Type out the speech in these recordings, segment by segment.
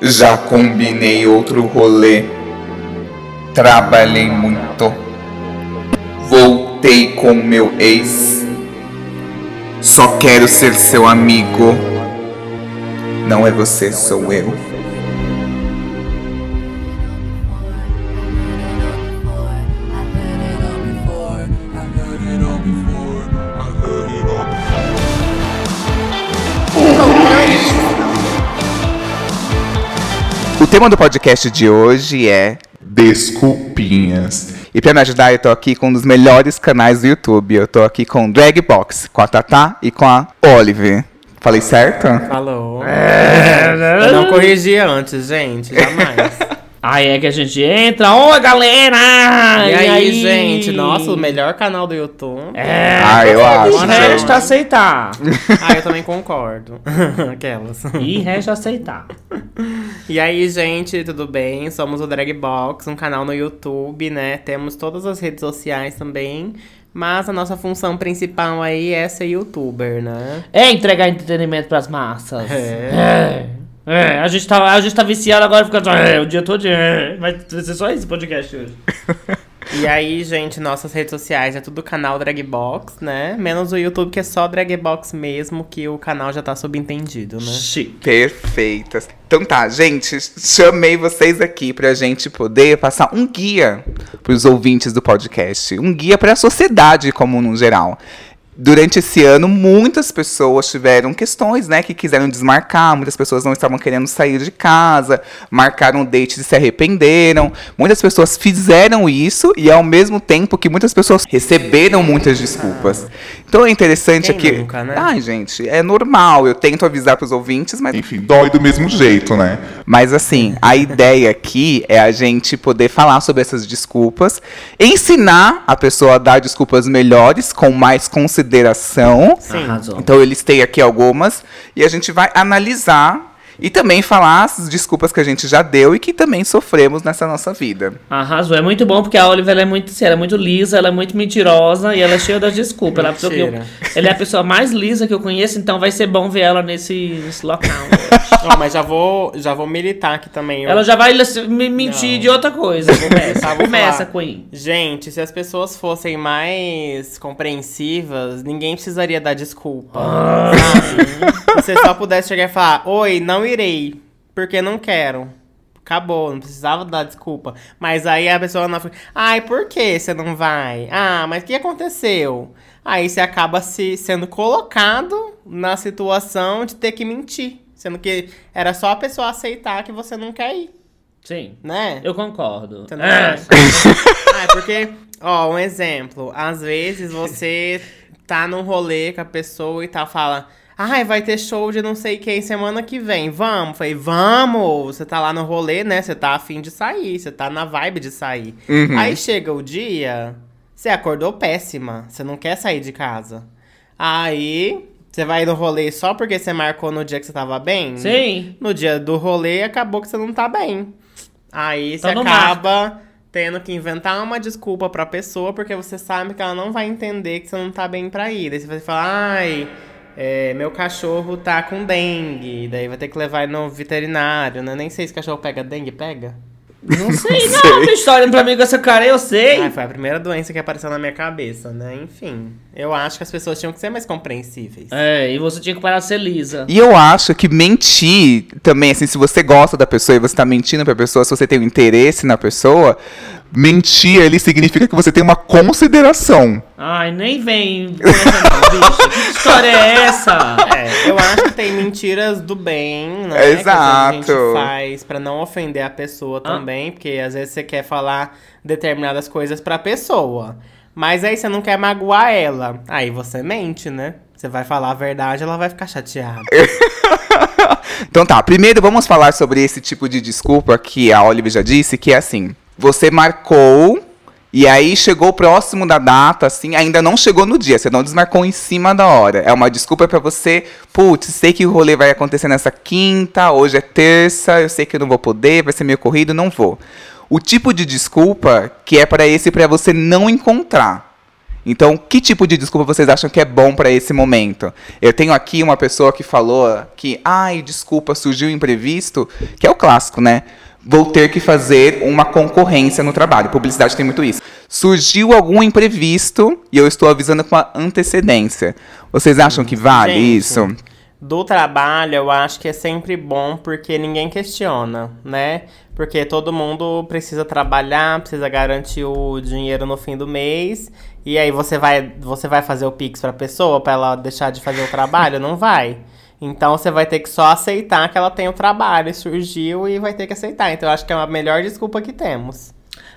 Já combinei outro rolê. Trabalhei muito. Voltei com meu ex. Só quero ser seu amigo. Não é você, sou eu. Tema do podcast de hoje é Desculpinhas. E pra me ajudar, eu tô aqui com um dos melhores canais do YouTube. Eu tô aqui com o Dragbox, com a Tatá e com a Olive. Falei certo? Falou. Eu não corrigi antes, gente, jamais. Aí é que a gente entra. Oi, galera! e, aí, gente? Nossa, o melhor canal do YouTube. É, Ah, eu acho, E resta gente. aceitar. Ah, eu também concordo. Aquelas. E resta aceitar. E aí, gente, tudo bem? Somos o Dragbox, um canal no YouTube, né? Temos todas as redes sociais também. Mas a nossa função principal aí é ser youtuber, né? É entregar entretenimento pras massas. É. É. É, a gente tá, a gente tá viciado agora, fica é, o dia todo. É. Vai ser só esse podcast hoje. E aí, gente, nossas redes sociais é tudo canal Dragbox, né? Menos o YouTube, que é só Dragbox mesmo, que o canal já tá subentendido, né? Chique. Perfeitas. Então tá, gente, chamei vocês aqui pra gente poder passar um guia pros ouvintes do podcast, um guia pra sociedade como no geral. Durante esse ano, muitas pessoas tiveram questões, né, que quiseram desmarcar, muitas pessoas não estavam querendo sair de casa, marcaram dates e se arrependeram. Muitas pessoas fizeram isso e ao mesmo tempo que muitas pessoas receberam muitas desculpas. Então é interessante Quem aqui. nunca, né? Ai, gente, é normal. Eu tento avisar pros ouvintes, mas Enfim, dói do mesmo jeito, né? mas assim, a ideia aqui é a gente poder falar sobre essas desculpas, ensinar a pessoa a dar desculpas melhores, com mais consideração. Sim. Arrasou. Então eu listei aqui algumas e a gente vai analisar e também falar as desculpas que a gente já deu e que também sofremos nessa nossa vida. Arrasou. É muito bom porque a Oliver ela é muito séria, ela é muito lisa, ela é muito mentirosa e ela é cheia das desculpas. Ela, é a pessoa que eu- ela é a pessoa mais lisa que eu conheço, então vai ser bom ver ela nesse, nesse local. Ó, mas já vou, já vou militar aqui também. Eu- ela já vai me mentir Não. de outra coisa. Começa, vou começa. Queen. Gente, se as pessoas fossem mais compreensivas, ninguém precisaria dar desculpa. Ah. Sabe? Se você só pudesse chegar e falar, oi, não irei, porque não quero. Acabou, não precisava dar desculpa. Mas aí a pessoa não fica, ai, por que você não vai? Ah, mas o que aconteceu? Aí você acaba se sendo colocado na situação de ter que mentir. Sendo que era só a pessoa aceitar que você não quer ir, Sim, né? eu concordo. Você não É. ah, é porque, ó, um exemplo. Às vezes você tá num rolê com a pessoa e tal, fala. Ai, vai ter show de não sei quem semana que vem. Vamos. Falei, vamos. Você tá lá no rolê, né? Você tá afim de sair. Você tá na vibe de sair. Uhum. Aí chega o dia, você acordou péssima. Você não quer sair de casa. Aí, você vai no rolê só porque você marcou no dia que você tava bem? Sim. No dia do rolê, acabou que você não tá bem. Aí você Então não acaba tendo que inventar uma desculpa pra pessoa, porque você sabe que ela não vai entender que você não tá bem pra ir. Daí você vai falar, ai, é, meu cachorro tá com dengue. Daí vai ter que levar ele no veterinário, né? Nem sei se cachorro pega dengue, pega? Não sei, não. Minha história pra mim com essa cara, eu sei. Ai, foi a primeira doença que apareceu na minha cabeça, né? Enfim, eu acho que as pessoas tinham que ser mais compreensíveis. É, e você tinha que parar de ser lisa. E eu acho que mentir também, assim, se você gosta da pessoa e você tá mentindo pra pessoa, se você tem um interesse na pessoa, mentir ali significa que você tem uma consideração. Ai, nem vem não, bicho. Que história é essa? É, eu acho que tem mentiras do bem, né? Que Exato. a gente faz pra não ofender a pessoa também, porque às vezes você quer falar determinadas coisas pra pessoa. Mas aí você não quer magoar ela. Aí você mente, né? Você vai falar a verdade, ela vai ficar chateada. Então tá, primeiro vamos falar sobre esse tipo de desculpa que a Olive já disse, que é assim, você marcou e aí chegou próximo da data, assim, ainda não chegou no dia, você não desmarcou em cima da hora. É uma desculpa pra você, putz, sei que o rolê vai acontecer nessa quinta, hoje é terça, eu sei que eu não vou poder, vai ser meio corrido, não vou. O tipo de desculpa que é pra esse pra você não encontrar. Então, que tipo de desculpa vocês acham que é bom pra esse momento? Eu tenho aqui uma pessoa que falou que, ai, desculpa, surgiu imprevisto, que é o clássico, né? Vou ter que fazer uma concorrência no trabalho. Publicidade tem muito isso. Surgiu algum imprevisto e eu estou avisando com a antecedência. Vocês acham que vale Gente, isso? Do trabalho, eu acho que é sempre bom porque ninguém questiona, né? Porque todo mundo precisa trabalhar, precisa garantir o dinheiro no fim do mês. E aí você vai, você vai fazer o Pix pra pessoa pra ela deixar de fazer o trabalho? Não vai. Então você vai ter que só aceitar que ela tem o trabalho, surgiu e vai ter que aceitar. Então eu acho que é a melhor desculpa que temos.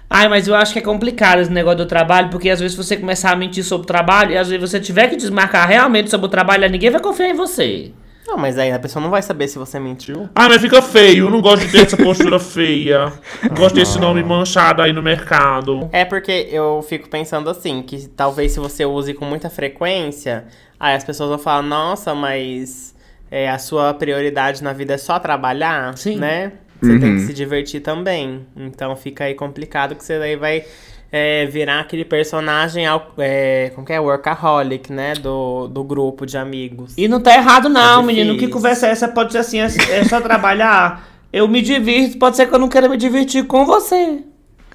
Ai, mas eu acho que é complicado esse negócio do trabalho, porque às vezes você começar a mentir sobre o trabalho e às vezes você tiver que desmarcar realmente sobre o trabalho, aí ninguém vai confiar em você. Não, mas aí a pessoa não vai saber se você mentiu. Ah, mas fica feio. Eu não gosto de ter essa postura feia. Não gosto desse nome manchado aí no mercado. É porque eu fico pensando assim, que talvez se você use com muita frequência, aí as pessoas vão falar, nossa, mas é, a sua prioridade na vida é só trabalhar, Sim. né? Você tem que Uhum. se divertir também. Então fica aí complicado que você daí vai é, virar aquele personagem, é, como que é? Workaholic, né? Do, do grupo de amigos. E não tá errado, não, É menino. Que conversa é essa? Pode ser assim, é, é só trabalhar. Eu me divirto, pode ser que eu não queira me divertir com você.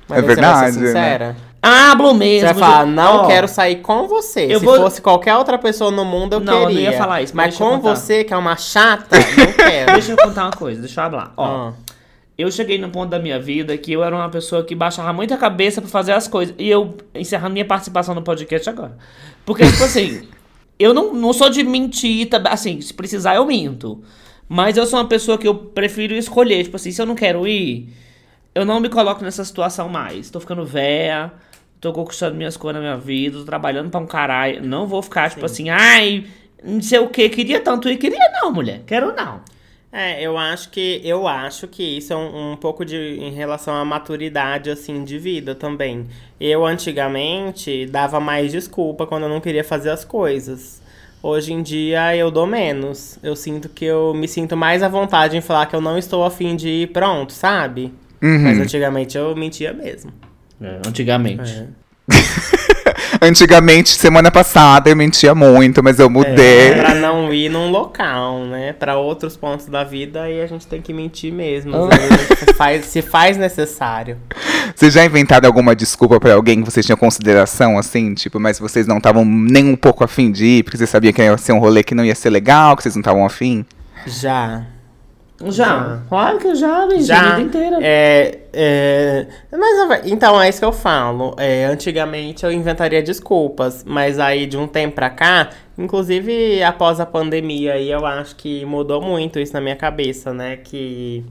Mas É verdade, Você vai ser né? Hablo Você mesmo. vai falar, não Ó, quero sair com você. eu Se vou- fosse qualquer outra pessoa no mundo, eu Não, eu não queria. ia falar isso, mas Mas eu com você, que é uma chata, não quero. Deixa eu contar uma coisa, deixa eu falar. Ó, Ah. eu cheguei num ponto da minha vida que eu era uma pessoa que baixava muito a cabeça pra fazer as coisas. E eu encerrando minha participação no podcast agora. Porque, tipo assim, eu não, não sou de mentir, tá- assim, se precisar eu minto. Mas eu sou uma pessoa que eu prefiro escolher. Tipo assim, se eu não quero ir, eu não me coloco nessa situação mais. Tô ficando véia, tô conquistando minhas coisas na minha vida, tô trabalhando pra um caralho. Não vou ficar, tipo assim, ai, não sei o que, queria tanto ir. Queria não, mulher, quero não. É, eu acho que eu acho que isso é um, um pouco de em relação à maturidade assim de vida também. Eu antigamente dava mais desculpa quando eu não queria fazer as coisas. Hoje em dia eu dou menos. Eu sinto que eu me sinto mais à vontade em falar que eu não estou afim de ir pronto, sabe? Uhum. Mas antigamente eu mentia mesmo. É, antigamente. É. Antigamente, semana passada, eu mentia muito, mas eu mudei. É, pra não ir num local, né? Pra outros pontos da vida, aí a gente tem que mentir mesmo. Ah. Às vezes se faz, se faz necessário. Vocês já inventaram alguma desculpa pra alguém que vocês tinham consideração, assim? Tipo, mas vocês não estavam nem um pouco afim de ir, porque vocês sabiam que ia ser um rolê que não ia ser legal, que vocês não estavam afim? Já. Já. Claro que eu já, Já. vida inteira. É, é, mas, então, é isso que eu falo. É, antigamente eu inventaria desculpas, mas aí de um tempo pra cá, inclusive após a pandemia, aí eu acho que mudou muito isso na minha cabeça, né? Que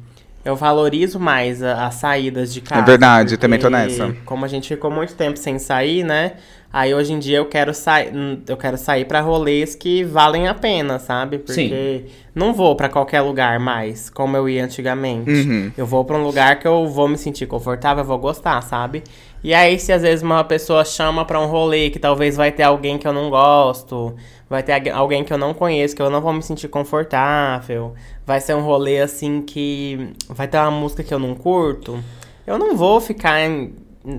eu valorizo mais a- as saídas de casa. verdade, também tô porque nessa. Como a gente ficou muito tempo sem sair, né? Aí hoje em dia eu quero sair, eu quero sair para rolês que valem a pena, sabe? Porque não vou pra qualquer lugar mais, como eu ia antigamente. Uhum. Eu vou pra um lugar que eu vou me sentir confortável, eu vou gostar, sabe? E aí, se às vezes uma pessoa chama pra um rolê que talvez vai ter alguém que eu não gosto, vai ter alguém que eu não conheço, que eu não vou me sentir confortável, vai ser um rolê assim que vai ter uma música que eu não curto, eu não vou ficar,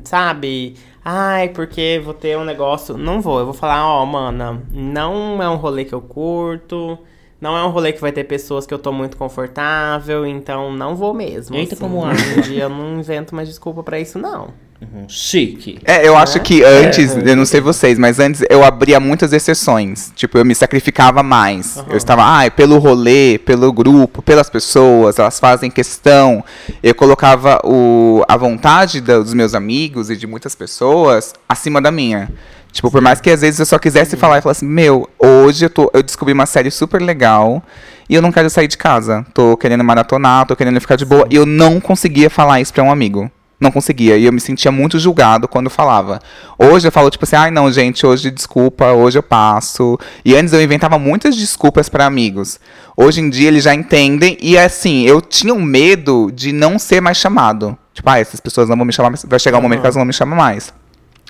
sabe? Ai, porque vou ter um negócio. Não vou, eu vou falar, ó, mana, não é um rolê que eu curto. Não é um rolê que vai ter pessoas que eu tô muito confortável, então não vou mesmo. Eita, assim. como em dia eu não invento mais desculpa pra isso, não. Uhum, Chique. É, eu acho que antes, É. eu não sei vocês, mas antes eu abria muitas exceções. Tipo, eu me sacrificava mais. Eu estava, ai, pelo rolê, pelo grupo, pelas pessoas, elas fazem questão. Eu colocava o, a vontade dos meus amigos e de muitas pessoas acima da minha. Tipo, por mais que às vezes eu só quisesse falar e falasse, meu, hoje eu, tô, eu descobri uma série super legal e eu não quero sair de casa. Tô querendo maratonar, tô querendo ficar de boa. E eu não conseguia falar isso pra um amigo. Não conseguia. E eu me sentia muito julgado quando falava. Hoje eu falo, tipo assim, ai não, gente, hoje desculpa, hoje eu passo. E antes eu inventava muitas desculpas pra amigos. Hoje em dia eles já entendem. E assim, eu tinha um medo de não ser mais chamado. Tipo, ah, essas pessoas não vão me chamar, vai chegar um momento que elas não me chamam mais.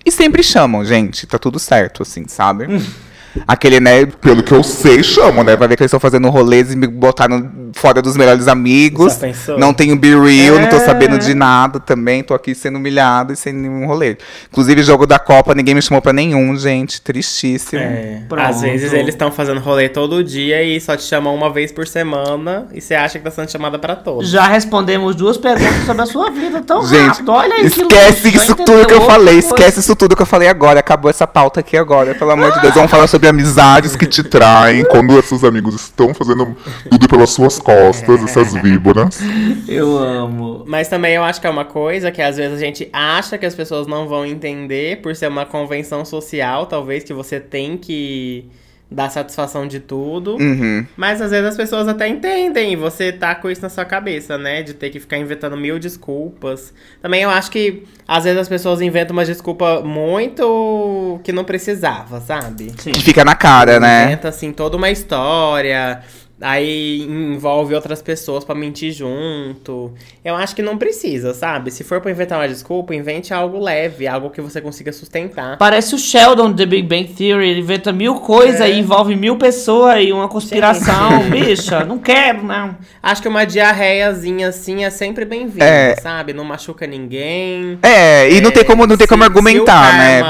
E sempre chamam, gente. Tá tudo certo, assim, sabe? Aquele, né? Pelo que eu sei, chamam, né? Vai ver que eles estão fazendo rolês e me botaram fora dos melhores amigos. Não tenho be real, não tô É. sabendo de nada também. Tô aqui sendo humilhado e sem nenhum rolê. Inclusive, jogo da Copa, ninguém me chamou pra nenhum, gente. Tristíssimo. É, às vezes eles estão fazendo rolê todo dia e só te chamam uma vez por semana e você acha que tá sendo chamada pra todos. Já respondemos duas perguntas sobre a sua vida tão Gente, rápido. Olha aí que esquece isso vai tudo que eu falei, esquece isso tudo que eu falei agora. Acabou essa pauta aqui agora, pelo amor de Deus. Vamos falar sobre amizades que te traem. Quando seus amigos estão fazendo tudo pelas suas costas, essas víboras. coisa. Eu amo. Mas também eu acho que é uma coisa que às vezes a gente acha que as pessoas não vão entender por ser uma convenção social, talvez que você tem que dar satisfação de tudo. Uhum. Mas às vezes as pessoas até entendem e você tá com isso na sua cabeça, né? De ter que ficar inventando mil desculpas. Também eu acho que às vezes as pessoas inventam uma desculpa muito que não precisava, sabe? Sim. Que fica na cara, né? Inventa assim toda uma história. Aí envolve outras pessoas pra mentir junto. Eu acho que não precisa, sabe? Se for pra inventar uma desculpa, invente algo leve, algo que você consiga sustentar. Parece o Sheldon de Big Bang Theory. Ele inventa mil coisas É. e envolve mil pessoas e uma conspiração. Bicha, não quero, não. Acho que uma diarreiazinha assim é sempre bem-vinda, É. sabe? Não machuca ninguém. É, e não tem É, como, não tem se- como argumentar, né?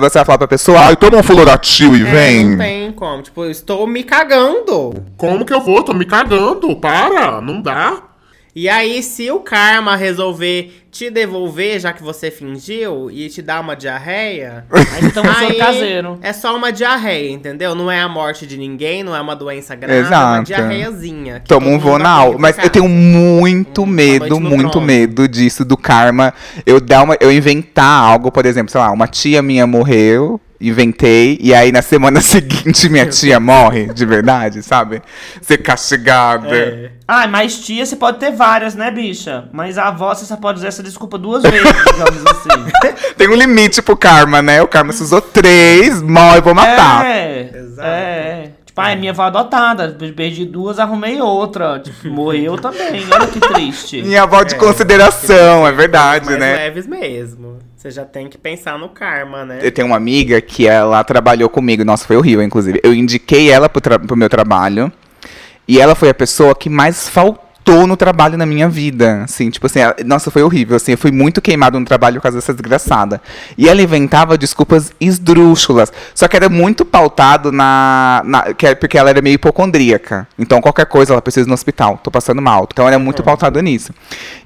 Você vai falar pra pessoa, Ai, toma um floratil e É, vem. não tem como. Tipo, eu estou me cagando. Como que eu vou? Tô me cagando. Para, não dá. E aí, se o karma resolver te devolver, já que você fingiu, e te dar uma diarreia, Aí então sou aí caseiro. é só uma diarreia, entendeu? Não é a morte de ninguém, não é uma doença grave, é uma Exato. diarreiazinha. que Toma um vonal. Mas eu tenho muito Um- medo, muito trono. medo disso, do karma. Eu dar uma, eu inventar algo, por exemplo, sei lá, uma tia minha morreu, inventei, e aí na semana seguinte minha tia morre, de verdade, sabe? Ser castigada. É. Ah, mas tia você pode ter várias, né, bicha? Mas a avó você só pode usar essa desculpa duas vezes, digamos assim. Tem um limite pro karma, né? O karma se usou três, mal eu vou matar. É, Exato. é. Tipo, ah, é minha avó adotada. Perdi duas, arrumei outra. Tipo, morreu também. Olha que triste. Minha avó de É, consideração, é verdade, mais né? leves mesmo. Você já tem que pensar no karma, né? Eu tenho uma amiga que ela trabalhou comigo. Nossa, foi horrível, inclusive. Eu indiquei ela pro, pro meu trabalho. E ela foi a pessoa que mais faltou no trabalho na minha vida. Assim, tipo assim, nossa, foi horrível. Assim, eu fui muito queimado no trabalho por causa dessa desgraçada. E ela inventava desculpas esdrúxulas. Só que era muito pautado na. na- é porque ela era meio hipocondríaca. Então, qualquer coisa, ela precisa ir no hospital. Tô passando mal. Então, era muito pautado nisso.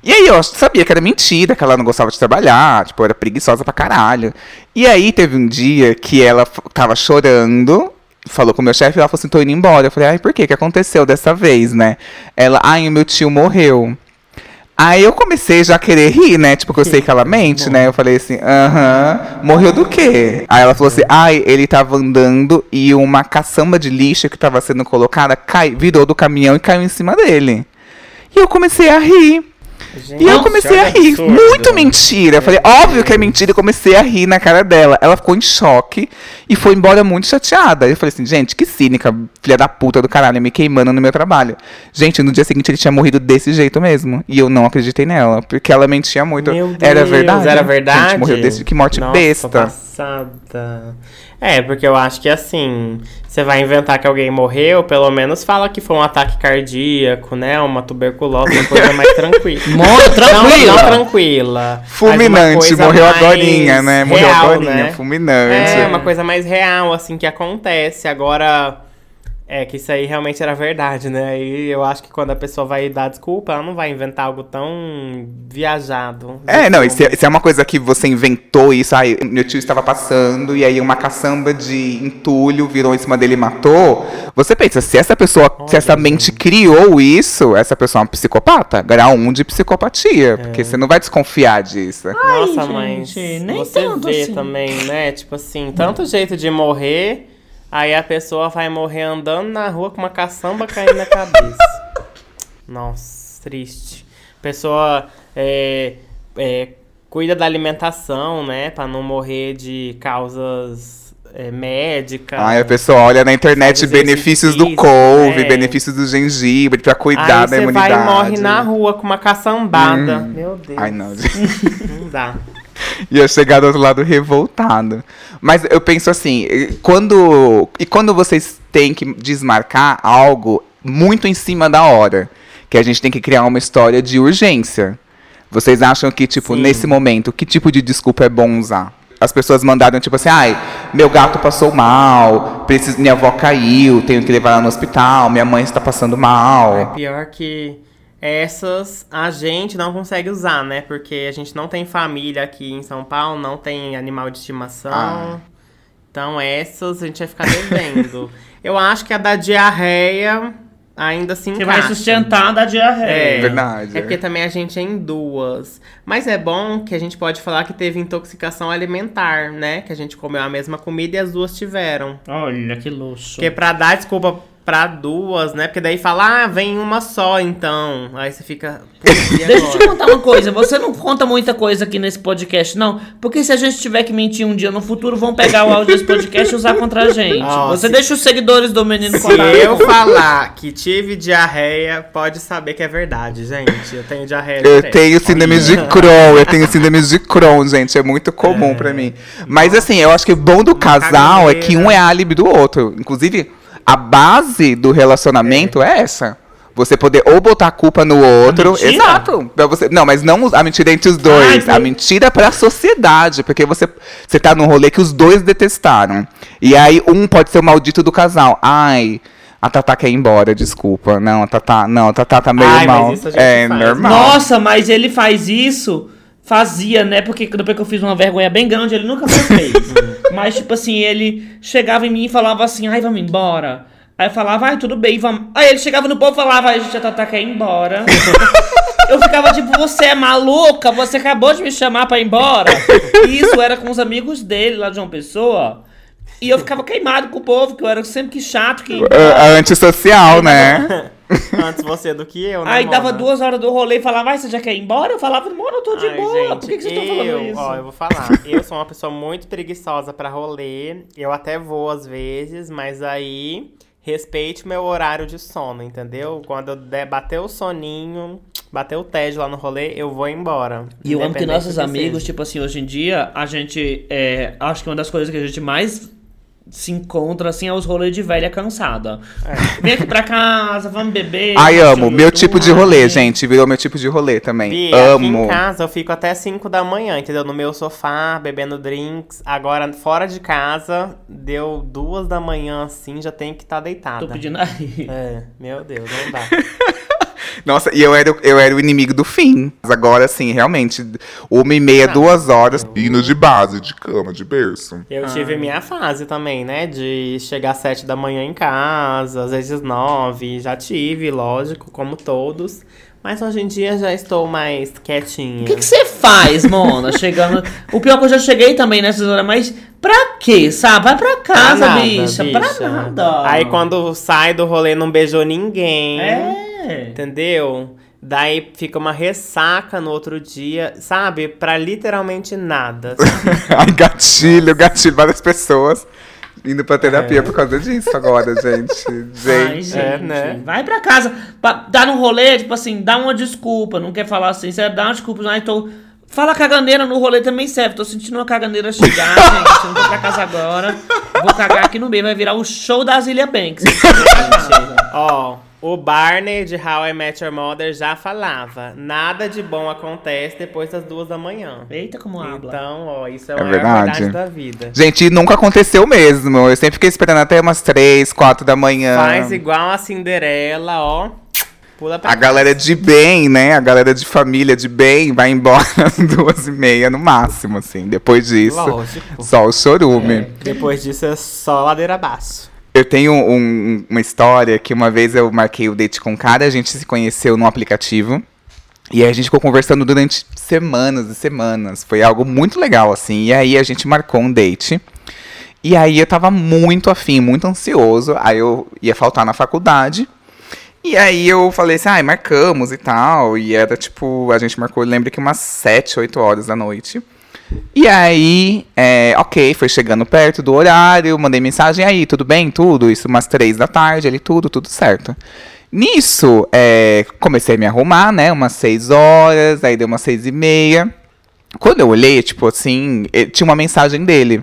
E aí, eu sabia que era mentira, que ela não gostava de trabalhar. Tipo, era preguiçosa pra caralho. E aí, teve um dia que ela tava chorando falou com o meu chefe ela falou assim, tô indo embora. Eu falei, ai, por quê? O que aconteceu dessa vez, né? Ela, ai, o meu tio morreu. Aí eu comecei já a querer rir, né? Tipo, que eu sei que ela mente, né? Eu falei assim, aham, morreu do quê? Aí ela falou assim, ai, ele tava andando e uma caçamba de lixo que tava sendo colocada cai, virou do caminhão e caiu em cima dele. E eu comecei a rir. Gente, E eu comecei a rir. absurdo. Muito mentira. Eu falei, óbvio que é mentira. E comecei a rir na cara dela. Ela ficou em choque e foi embora muito chateada. Eu falei assim, gente, que cínica, filha da puta do caralho, me queimando no meu trabalho. Gente, no dia seguinte ele tinha morrido desse jeito mesmo. E eu não acreditei nela, porque ela mentia muito. Meu Deus, era verdade. Era verdade. Gente, morreu desse. Que morte Nossa, besta. Passada. É, porque eu acho que assim, você vai inventar que alguém morreu, pelo menos fala que foi um ataque cardíaco, né? Uma tuberculose, uma coisa mais tranquila. Muito tranquila. Não, não tranquila. Fulminante, morreu mais agorinha, né? Morreu real, agorinha, né? fulminante. É, uma coisa mais real, assim, que acontece. Agora, é que isso aí realmente era verdade, né? Aí eu acho que quando a pessoa vai dar desculpa, ela não vai inventar algo tão viajado. É, não, isso é, isso é uma coisa que você inventou isso. Aí, meu tio estava passando e aí uma caçamba de entulho virou em cima dele e matou. Você pensa, se essa pessoa, se essa mente criou isso, essa pessoa é uma psicopata, grau 1 de psicopatia. Porque você não vai desconfiar disso. Nossa, Ai, mas gente, nem você tanto vê assim. também, né? Tipo assim, tanto jeito de morrer, aí a pessoa vai morrer andando na rua com uma caçamba caindo na cabeça. Nossa, triste. Pessoa é, é, cuida da alimentação, né? Pra não morrer de causas é, médicas. Aí a pessoa olha na internet benefícios do couve, é. benefícios do gengibre pra cuidar Aí da você imunidade. vai e morre na rua com uma caçambada. Meu Deus. Ai, não. Não dá. Ia chegar do outro lado revoltado. Mas eu penso assim, quando. E quando vocês têm que desmarcar algo muito em cima da hora, que a gente tem que criar uma história de urgência. Vocês acham que, tipo, Sim. nesse momento, que tipo de desculpa é bom usar? As pessoas mandaram, tipo assim, ai, meu gato passou mal, preciso, minha avó caiu, tenho que levar ela no hospital, minha mãe está passando mal. Pior que essas a gente não consegue usar, né? Porque a gente não tem família aqui em São Paulo, não tem animal de estimação. Ah. Então essas a gente vai ficar devendo. Eu acho que a da diarreia ainda se Que vai sustentar da diarreia. É, Verdade. É porque também a gente é em duas. Mas é bom que a gente pode falar que teve intoxicação alimentar, né? Que a gente comeu a mesma comida e as duas tiveram. Olha que luxo. Porque pra dar desculpa pra duas, né? Porque daí fala, ah, vem uma só então. Aí você fica. "Putz, e Deixa eu te agora?" contar uma coisa. Você não conta muita coisa aqui nesse podcast, não. Porque se a gente tiver que mentir um dia no futuro, vão pegar o áudio desse podcast e usar contra a gente. Ó, Você se- deixa os seguidores do menino Se contar. eu falar que tive diarreia, pode saber que é verdade, gente. Eu tenho diarreia Eu tenho síndrome de Crohn, eu tenho síndrome de Crohn, gente, é muito comum pra mim. Mas assim, eu acho que o bom do casal é que um é álibi do outro. Inclusive, a base do relacionamento é, essa. Você poder ou botar a culpa no outro. Exato. Pra você, não, mas não a mentira entre os dois. Ai, a mentira pra sociedade. Porque você, você tá num rolê que os dois detestaram. E aí um pode ser o maldito do casal. Ai. A Tatá quer ir embora, desculpa. Não, a Tatá, não, a Tatá tá meio Ai, mas mal. isso a gente é faz. normal. Nossa, mas ele faz isso. Fazia, né? Porque depois que eu fiz uma vergonha bem grande, ele nunca mais fez. mas, tipo assim, ele chegava em mim e falava assim: ai, vamos embora. Aí eu falava, ai, tudo bem, vamos. Aí ele chegava no povo e falava, ai, gente, a Tatá quer ir embora. eu ficava tipo, você é maluca? Você acabou de me chamar pra ir embora. E isso era com os amigos dele lá de uma pessoa. E eu ficava queimado com o povo, que eu era sempre que chato que. A, a antissocial, né? Antes você do que eu, né? Aí dava Mona? duas horas do rolê e falava, vai, você já quer ir embora? Eu falava, mano, eu tô de Ai, boa. gente, Por que, que vocês estão falando isso? Ó, eu vou falar. Eu sou uma pessoa muito preguiçosa pra rolê. Eu até vou às vezes, mas aí respeite o meu horário de sono, entendeu? Quando eu der, bater o soninho, bater o tédio lá no rolê, eu vou embora. E eu amo que nossos que amigos, seja. tipo assim, hoje em dia, a gente. É, acho que uma das coisas que a gente mais se encontra, assim, é os rolês de velha cansada. Vem aqui pra casa, vamos beber. Ai, amo. Meu tipo de rolê, Ai, gente. Virou meu tipo de rolê também. Bia, aqui amo. em casa eu fico até 5 da manhã, entendeu? No meu sofá, bebendo drinks. Agora, fora de casa, deu duas da manhã, assim, já tenho que estar deitada. Tô pedindo aí. É, meu Deus, não dá. Nossa, e eu era, eu era o inimigo do fim. Mas Agora, sim, realmente. Uma e meia, duas horas. Hino de base, de cama, de berço. Eu tive minha fase também, né? De chegar às sete da manhã em casa, às vezes nove. Já tive, lógico, como todos. Mas hoje em dia já estou mais quietinha. O que você faz, Mona? Chegando. O pior é que eu já cheguei também nessas horas, mas pra quê, sabe? Vai pra casa, Pra nada, bicha. Pra nada. Aí quando sai do rolê não beijou ninguém. É. Entendeu? Daí fica uma ressaca no outro dia, sabe? Pra literalmente nada. sabe? Ai, gatilho, gatilho. Várias pessoas indo pra terapia por causa disso agora, gente. Ai, Gente. gente, É, né? vai pra casa, pa- dá no rolê, tipo assim, dá uma desculpa, não quer falar assim, você dá uma desculpa, ai, tô... Fala caganeira no rolê também serve, tô sentindo uma caganeira chegar, gente, eu não vou pra casa agora, vou cagar aqui no meio, vai virar o show da Zilia Banks. Ó, o Barney de How I Met Your Mother já falava: nada de bom acontece depois das duas da manhã. Eita, como habla. Então, ó, isso é, É a verdade. verdade da vida. Gente, nunca aconteceu mesmo. Eu sempre fiquei esperando até umas três, quatro da manhã. Faz igual a Cinderela, ó. Pula pra A galera de bem, né? A galera de família de bem vai embora às duas e meia no máximo, assim. Depois disso, Lógico. só o chorume. Depois disso é só ladeira abaixo. Eu tenho um- uma história que uma vez eu marquei o date com um cara, a gente se conheceu no aplicativo. E aí a gente ficou conversando durante semanas e semanas. Foi algo muito legal, assim. E aí a gente marcou um date. E aí eu tava muito afim, muito ansioso. Aí eu ia faltar na faculdade. E aí eu falei assim, ai, marcamos e tal. E era tipo, a gente marcou, lembro que umas 7, 8 horas da noite. E aí, é, ok, foi chegando perto do horário, mandei mensagem aí, tudo bem? Tudo? Isso umas três da tarde, ali, tudo, tudo certo. Nisso, é, comecei a me arrumar, né? Umas seis horas, aí deu umas seis e meia. Quando eu olhei, tipo assim, eh, tinha uma mensagem dele.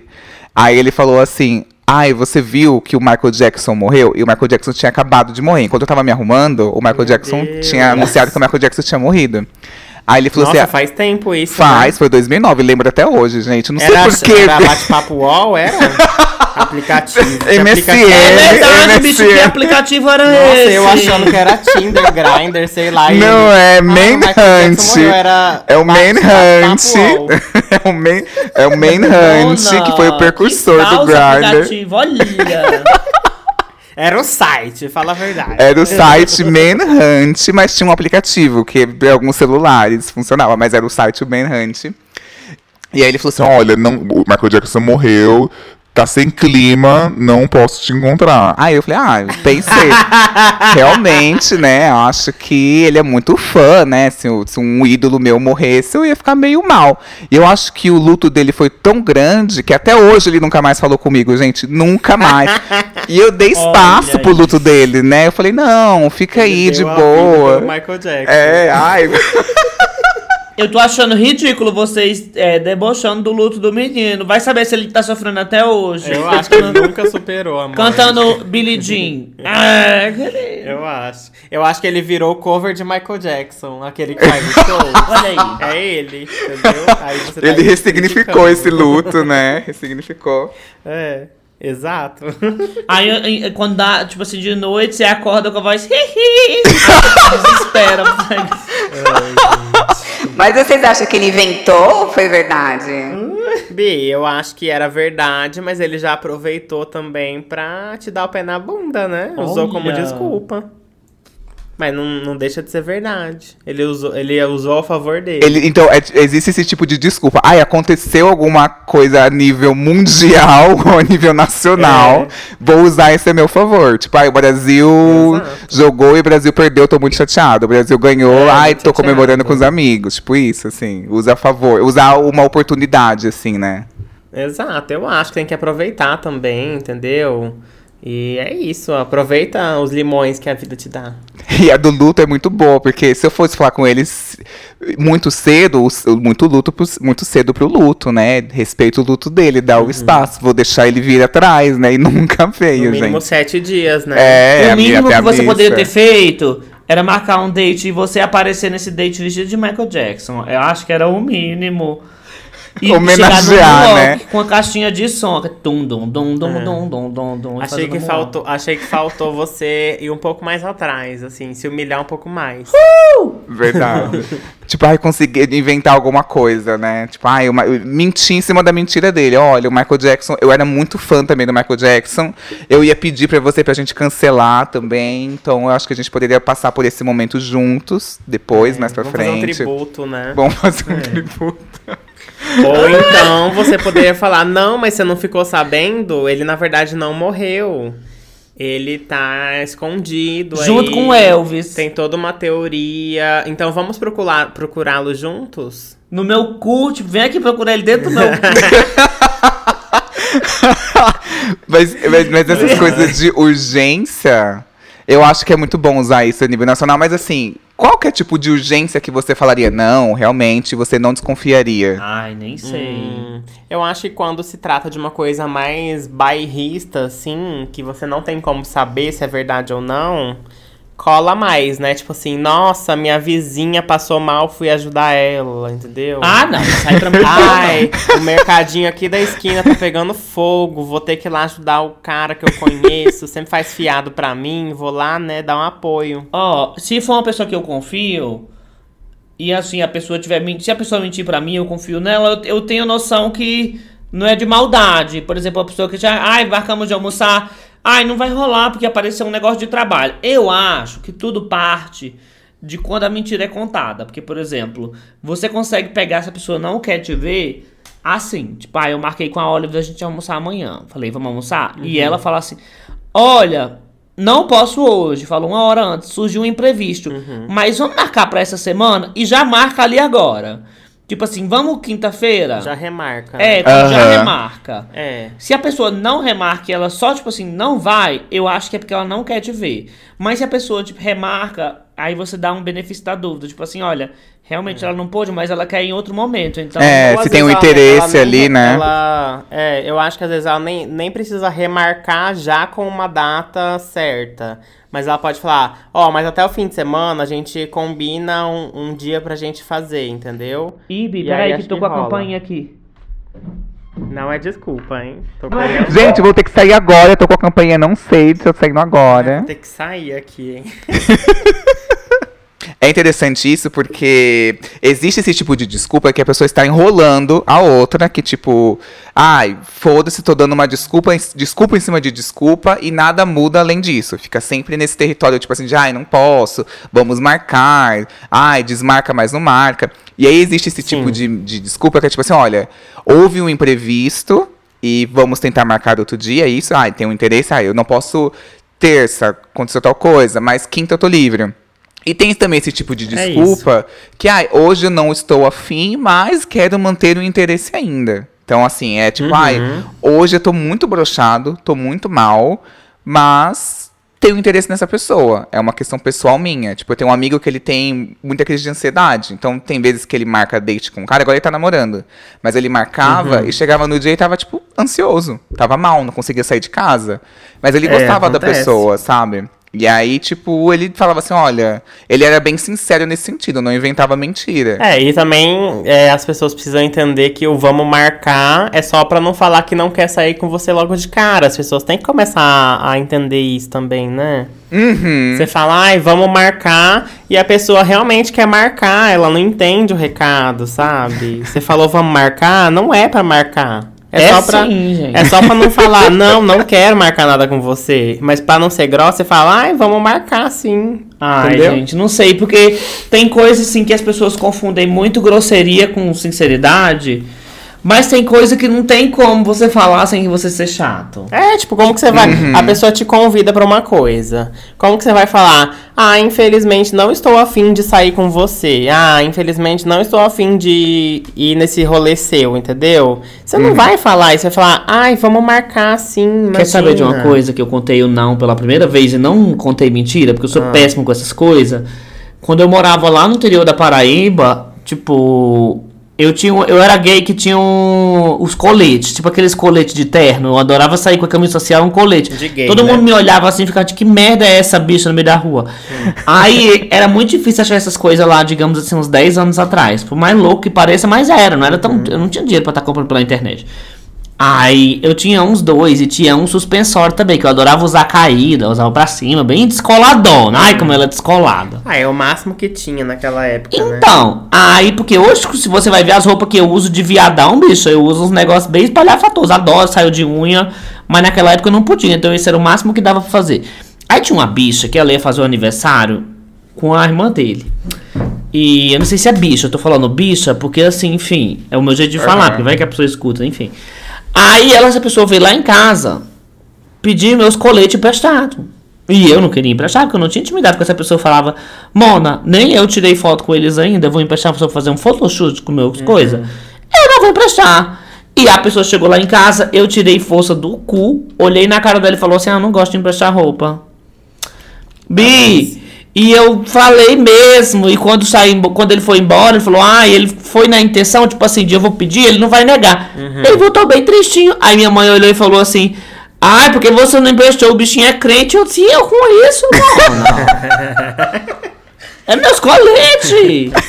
Aí ele falou assim. Ai, você viu que o Michael Jackson morreu? E o Michael Jackson tinha acabado de morrer. Enquanto eu tava me arrumando, o Michael Jackson Deus. tinha anunciado que o Michael Jackson tinha morrido. Aí ele falou Nossa, assim: faz tempo isso. faz, né? foi 2009, lembro até hoje, gente. Não Era, sei porquê. era bate-papo UOL, era? aplicativo. MSN. aplicativo. É verdade, MSN. bicho, que aplicativo era Nossa, esse? eu achando que era Tinder, Grindr, sei lá. Não, ele- é Ah, o Manhunt. Era É o bate- Manhunt. É o, Man, é o Manhunt, que foi o precursor que do Grindr. aplicativo, Olha. Era o site, fala a verdade. Era o site Manhunt, mas tinha um aplicativo que alguns celulares funcionava, mas era o site Manhunt. E aí ele falou assim: olha, não, o Michael Jackson morreu, tá sem clima, não posso te encontrar. Aí eu falei, ah, eu pensei. Realmente, né? Acho que ele é muito fã, né? Se, se um ídolo meu morresse, eu ia ficar meio mal. E eu acho que o luto dele foi tão grande que até hoje ele nunca mais falou comigo, gente. Nunca mais. E eu dei espaço Olha pro luto isso. dele, né? Eu falei, não, fica aí, Ele de deu a vida boa. Michael Jackson. É, ai. Eu tô achando ridículo vocês é, debochando do luto do menino. Vai saber se ele tá sofrendo até hoje. Eu acho que ele nunca superou a morte. Cantando Billie Jean. Ah, querido. Eu acho. Eu acho que ele virou o cover de Michael Jackson, aquele que faz show. Olha aí. É ele, entendeu? Aí você tá Ele ressignificou criticando. esse luto, né? Ressignificou. É, exato. Aí quando dá, tipo assim, de noite, você acorda com a voz. Desespera. Mas vocês acham que ele inventou ou foi verdade? Bi, eu acho que era verdade, mas ele já aproveitou também pra te dar o pé na bunda, né? Usou como Olha. desculpa. Mas não, não deixa de ser verdade. Ele usou, ele usou a favor dele. Ele, então, é- existe esse tipo de desculpa. Ai, aconteceu alguma coisa a nível mundial ou a nível nacional. Vou usar esse a meu favor. Tipo, ai, o Brasil Exato. jogou e o Brasil perdeu, tô muito chateado. O Brasil ganhou, É, ai, tô comemorando chateado. com os amigos. Tipo isso, assim. Usa a favor. Usar uma oportunidade, assim, né? Exato, eu acho que tem que aproveitar também, entendeu? E é isso, aproveita os limões que a vida te dá. E a do luto é muito boa, porque se eu fosse falar com eles muito cedo, muito luto, pro- muito cedo pro luto, né? Respeito o luto dele, dá o espaço. Vou deixar ele vir atrás, né? E nunca No veio, mínimo gente. sete dias, né? É, o mínimo que você poderia ter feito era marcar um date e você aparecer nesse date vestido de Michael Jackson. Eu acho que era o mínimo. E Homenagear, New né? Com a caixinha de som. é Tum, dum, dum, dum, dum, dum, dum, dum, e Achei que, faltou, achei que faltou você ir um pouco mais atrás, assim, se humilhar um pouco mais. Verdade. tipo, ai, conseguir inventar alguma coisa, né? Tipo, ai, uma, mentir em cima da mentira dele. Olha, o Michael Jackson, eu era muito fã também do Michael Jackson. Eu ia pedir pra você pra gente cancelar também. Então, eu acho que a gente poderia passar por esse momento juntos, depois, mais pra Vamos fazer um frente. tributo, né? Vamos fazer um tributo. Ou então você poderia falar, não, mas você não ficou sabendo? Ele na verdade não morreu. Ele tá escondido Junto aí. com o Elvis. Tem toda uma teoria. Então vamos procurar procurá-lo juntos? No meu cu, tipo, vem aqui procurar ele dentro do meu cu. mas, mas, mas essas coisas de urgência, eu acho que é muito bom usar isso a nível nacional. Mas assim, qual que é tipo de urgência que você falaria? Não, realmente, você não desconfiaria. Ai, nem sei. Hum, eu acho que quando se trata de uma coisa mais bairrista, assim, que você não tem como saber se é verdade ou não, cola mais, né? Tipo assim, nossa, minha vizinha passou mal, fui ajudar ela, entendeu? Ah, não. Sai pra mim. Ai, o mercadinho aqui da esquina tá pegando fogo, vou ter que ir lá ajudar o cara que eu conheço, sempre faz fiado pra mim, vou lá, né, dar um apoio. Ó, se for uma pessoa que eu confio, e assim, a pessoa tiver se a pessoa mentir pra mim, eu confio nela, eu, eu tenho noção que não é de maldade. Por exemplo, a pessoa que já, ai, marcamos de almoçar, ai, não vai rolar porque apareceu um negócio de trabalho. Eu acho que tudo parte de quando a mentira é contada. Porque, por exemplo, você consegue pegar se a pessoa não quer te ver assim. Tipo, ah, eu marquei com a Oliver a gente almoçar amanhã. Falei, vamos almoçar? E ela fala assim: Olha, não posso hoje. Falou uma hora antes, surgiu um imprevisto. Mas vamos marcar pra essa semana e já marca ali agora. Tipo assim, vamos quinta-feira? Já remarca. É, né? tu já Aham. remarca. É. Se a pessoa não remarca e ela só, tipo assim, não vai, eu acho que é porque ela não quer te ver. Mas se a pessoa, tipo, remarca aí você dá um benefício da dúvida. Tipo assim, olha, realmente ela não pôde, mas ela quer em outro momento. Então, É, se tem um ela- interesse ela nem- ali, né? Ela, é, eu acho que às vezes ela nem, nem precisa remarcar já com uma data certa. Mas ela pode falar, ó, mas até o fim de semana a gente combina um, um dia pra gente fazer, entendeu? Ibi, E peraí, aí que tô que com a rola. campainha aqui. Não é desculpa, hein? Tô é correndo. Gente, vou ter que sair agora. Eu tô com a campanha, não sei se eu saindo agora. Vou ter que sair aqui, hein? É interessante isso porque existe esse tipo de desculpa que a pessoa está enrolando a outra, que tipo, ai, foda-se, tô dando uma desculpa, desculpa em cima de desculpa e nada muda além disso. Fica sempre nesse território, tipo assim, de ai, não posso, vamos marcar, ai, desmarca, mas não marca. E aí existe esse tipo de, de desculpa que é tipo assim, olha, houve um imprevisto e vamos tentar marcar outro dia, é isso, ai, tem um interesse, ai, eu não posso terça, aconteceu tal coisa, mas quinta eu tô livre. E tem também esse tipo de É desculpa que, ai, hoje eu não estou afim, mas quero manter o interesse ainda. Então, assim, é tipo, ai, hoje eu tô muito brochado, tô muito mal, mas tenho interesse nessa pessoa. É uma questão pessoal minha. Tipo, eu tenho um amigo que ele tem muita crise de ansiedade. Então, tem vezes que ele marca date com um cara, agora ele tá namorando. Mas ele marcava e chegava no dia e tava, tipo, ansioso. Tava mal, não conseguia sair de casa. Mas ele É, gostava da acontece. pessoa, sabe? E aí, tipo, ele falava assim, olha, ele era bem sincero nesse sentido, não inventava mentira. É, e também é, as pessoas precisam entender que o vamos marcar é só pra não falar que não quer sair com você logo de cara. As pessoas têm que começar a, a entender isso também, né? Uhum. Você fala, ai, vamos marcar, e a pessoa realmente quer marcar, ela não entende o recado, sabe? Você falou vamos marcar, não é pra marcar. É, É só pra, sim, gente. é só pra não falar, não, não quero marcar nada com você. Mas pra não ser grossa, você fala, ai, vamos marcar sim. Ai, Entendeu? gente, não sei, porque tem coisas assim que as pessoas confundem muito grosseria com sinceridade, mas tem coisa que não tem como você falar sem você ser chato. É, tipo, como que você vai. A pessoa te convida pra uma coisa. Como que você vai falar? Ah, infelizmente não estou afim de sair com você. Ah, infelizmente não estou afim de ir nesse rolê seu, entendeu? Você não vai falar isso, você vai falar, ai, vamos marcar sim. Quer saber de uma imagina." coisa que eu contei o não pela primeira vez e não contei mentira, porque eu sou péssimo com essas coisas? Quando eu morava lá no interior da Paraíba, tipo, eu tinha, eu era gay que tinha um- os coletes, tipo aqueles coletes de terno. Eu adorava sair com a camisa social e um colete. Gay, Todo né? mundo me olhava assim e ficava de que merda é essa bicha no meio da rua? Aí era muito difícil achar essas coisas lá, digamos assim, uns 10 anos atrás. Por mais louco que pareça, mas era, não era tão, eu não tinha dinheiro pra estar comprando pela internet. Aí eu tinha uns dois e tinha um suspensório também, que eu adorava usar caída, usava pra cima, bem descoladona. Ai, como ela é descolada. Ah, é o máximo que tinha naquela época, né? Então, aí, porque hoje, se você vai ver as roupas que eu uso de viadão, bicho, eu uso uns negócios bem espalhafatosos. Adoro, saiu de unha, mas naquela época eu não podia, então esse era o máximo que dava pra fazer. Aí tinha uma bicha que ela ia fazer o aniversário com a irmã dele. E eu não sei se é bicha, eu tô falando bicha, porque assim, enfim, é o meu jeito de falar, porque vai que a pessoa escuta, enfim. Aí ela, essa pessoa veio lá em casa pedir meus coletes emprestados. E eu não queria emprestar, porque eu não tinha intimidade com essa pessoa. Falava, Mona, nem eu tirei foto com eles ainda, eu vou emprestar pra fazer um photoshoot com meus coisas. Eu não vou emprestar. E a pessoa chegou lá em casa, eu tirei força do cu, olhei na cara dela e falou assim: Ah, eu não gosto de emprestar roupa. Bi, e eu falei mesmo, e quando saí, quando ele foi embora, ele falou, ah, ele foi na intenção, tipo assim, de eu vou pedir, ele não vai negar. Ele voltou bem tristinho. Aí minha mãe olhou e falou assim, ai, porque você não emprestou, o bichinho é crente, eu disse, "E eu com isso, não. é meus coletes.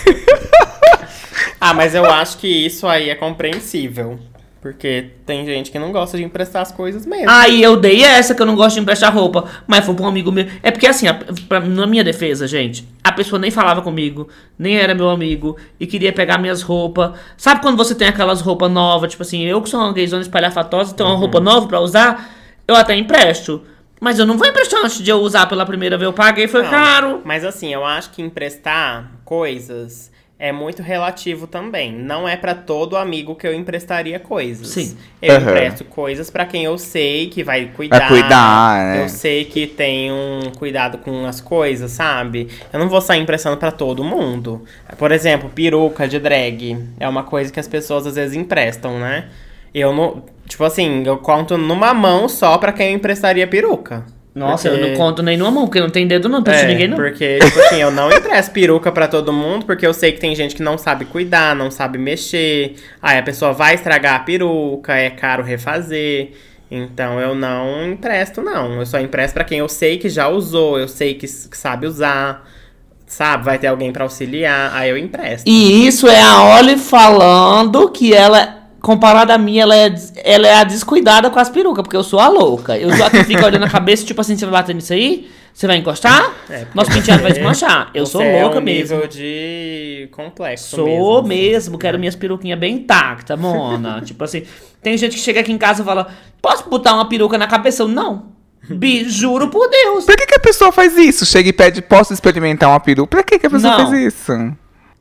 Ah, mas eu acho que isso aí é compreensível. Porque tem gente que não gosta de emprestar as coisas mesmo. Aí eu dei essa que eu não gosto de emprestar roupa, mas foi pra um amigo meu. É porque assim, pra- na minha defesa, gente, a pessoa nem falava comigo, nem era meu amigo, e queria pegar minhas roupas. Sabe quando você tem aquelas roupas novas, tipo assim, eu que sou uma gayzona espalhafatosa, tenho uma roupa nova pra usar, eu até empresto. Mas eu não vou emprestar antes de eu usar pela primeira vez, eu paguei, foi Não, caro. Mas assim, eu acho que emprestar coisas é muito relativo também. Não é pra todo amigo que eu emprestaria coisas. Sim. Eu Aham. empresto coisas pra quem eu sei que vai cuidar. Vai cuidar, né? Eu sei que tem um cuidado com as coisas, sabe? Eu não vou sair emprestando pra todo mundo. Por exemplo, peruca de drag é uma coisa que as pessoas às vezes emprestam, né? Eu não, tipo assim, eu conto numa mão só pra quem eu emprestaria peruca. Nossa, Porque- eu não conto nem numa mão, porque não tem dedo não, pra É, ninguém não. porque, tipo assim, eu não empresto peruca pra todo mundo, porque eu sei que tem gente que não sabe cuidar, não sabe mexer. Aí a pessoa vai estragar a peruca, é caro refazer. Então eu não empresto, não. Eu só empresto pra quem eu sei que já usou, eu sei que, que sabe usar, sabe? Vai ter alguém pra auxiliar, aí eu empresto. E isso é a Oli falando que ela, comparada a mim, ela é, ela é a descuidada com as perucas, porque eu sou a louca. Eu sou a que fica olhando a cabeça, tipo assim, você vai bater nisso aí? Você vai encostar? É, Nosso penteado vai você- desmanchar. Eu sou é louca um mesmo. nível de complexo Sou mesmo. mesmo, quero minhas peruquinhas bem intactas, mona. tipo assim, tem gente que chega aqui em casa e fala: Posso botar uma peruca na cabeça? Eu, não. Bi, juro por Deus. Por que, que a pessoa faz isso? Chega e pede, posso experimentar uma peru? Pra que, que a pessoa Não. faz isso?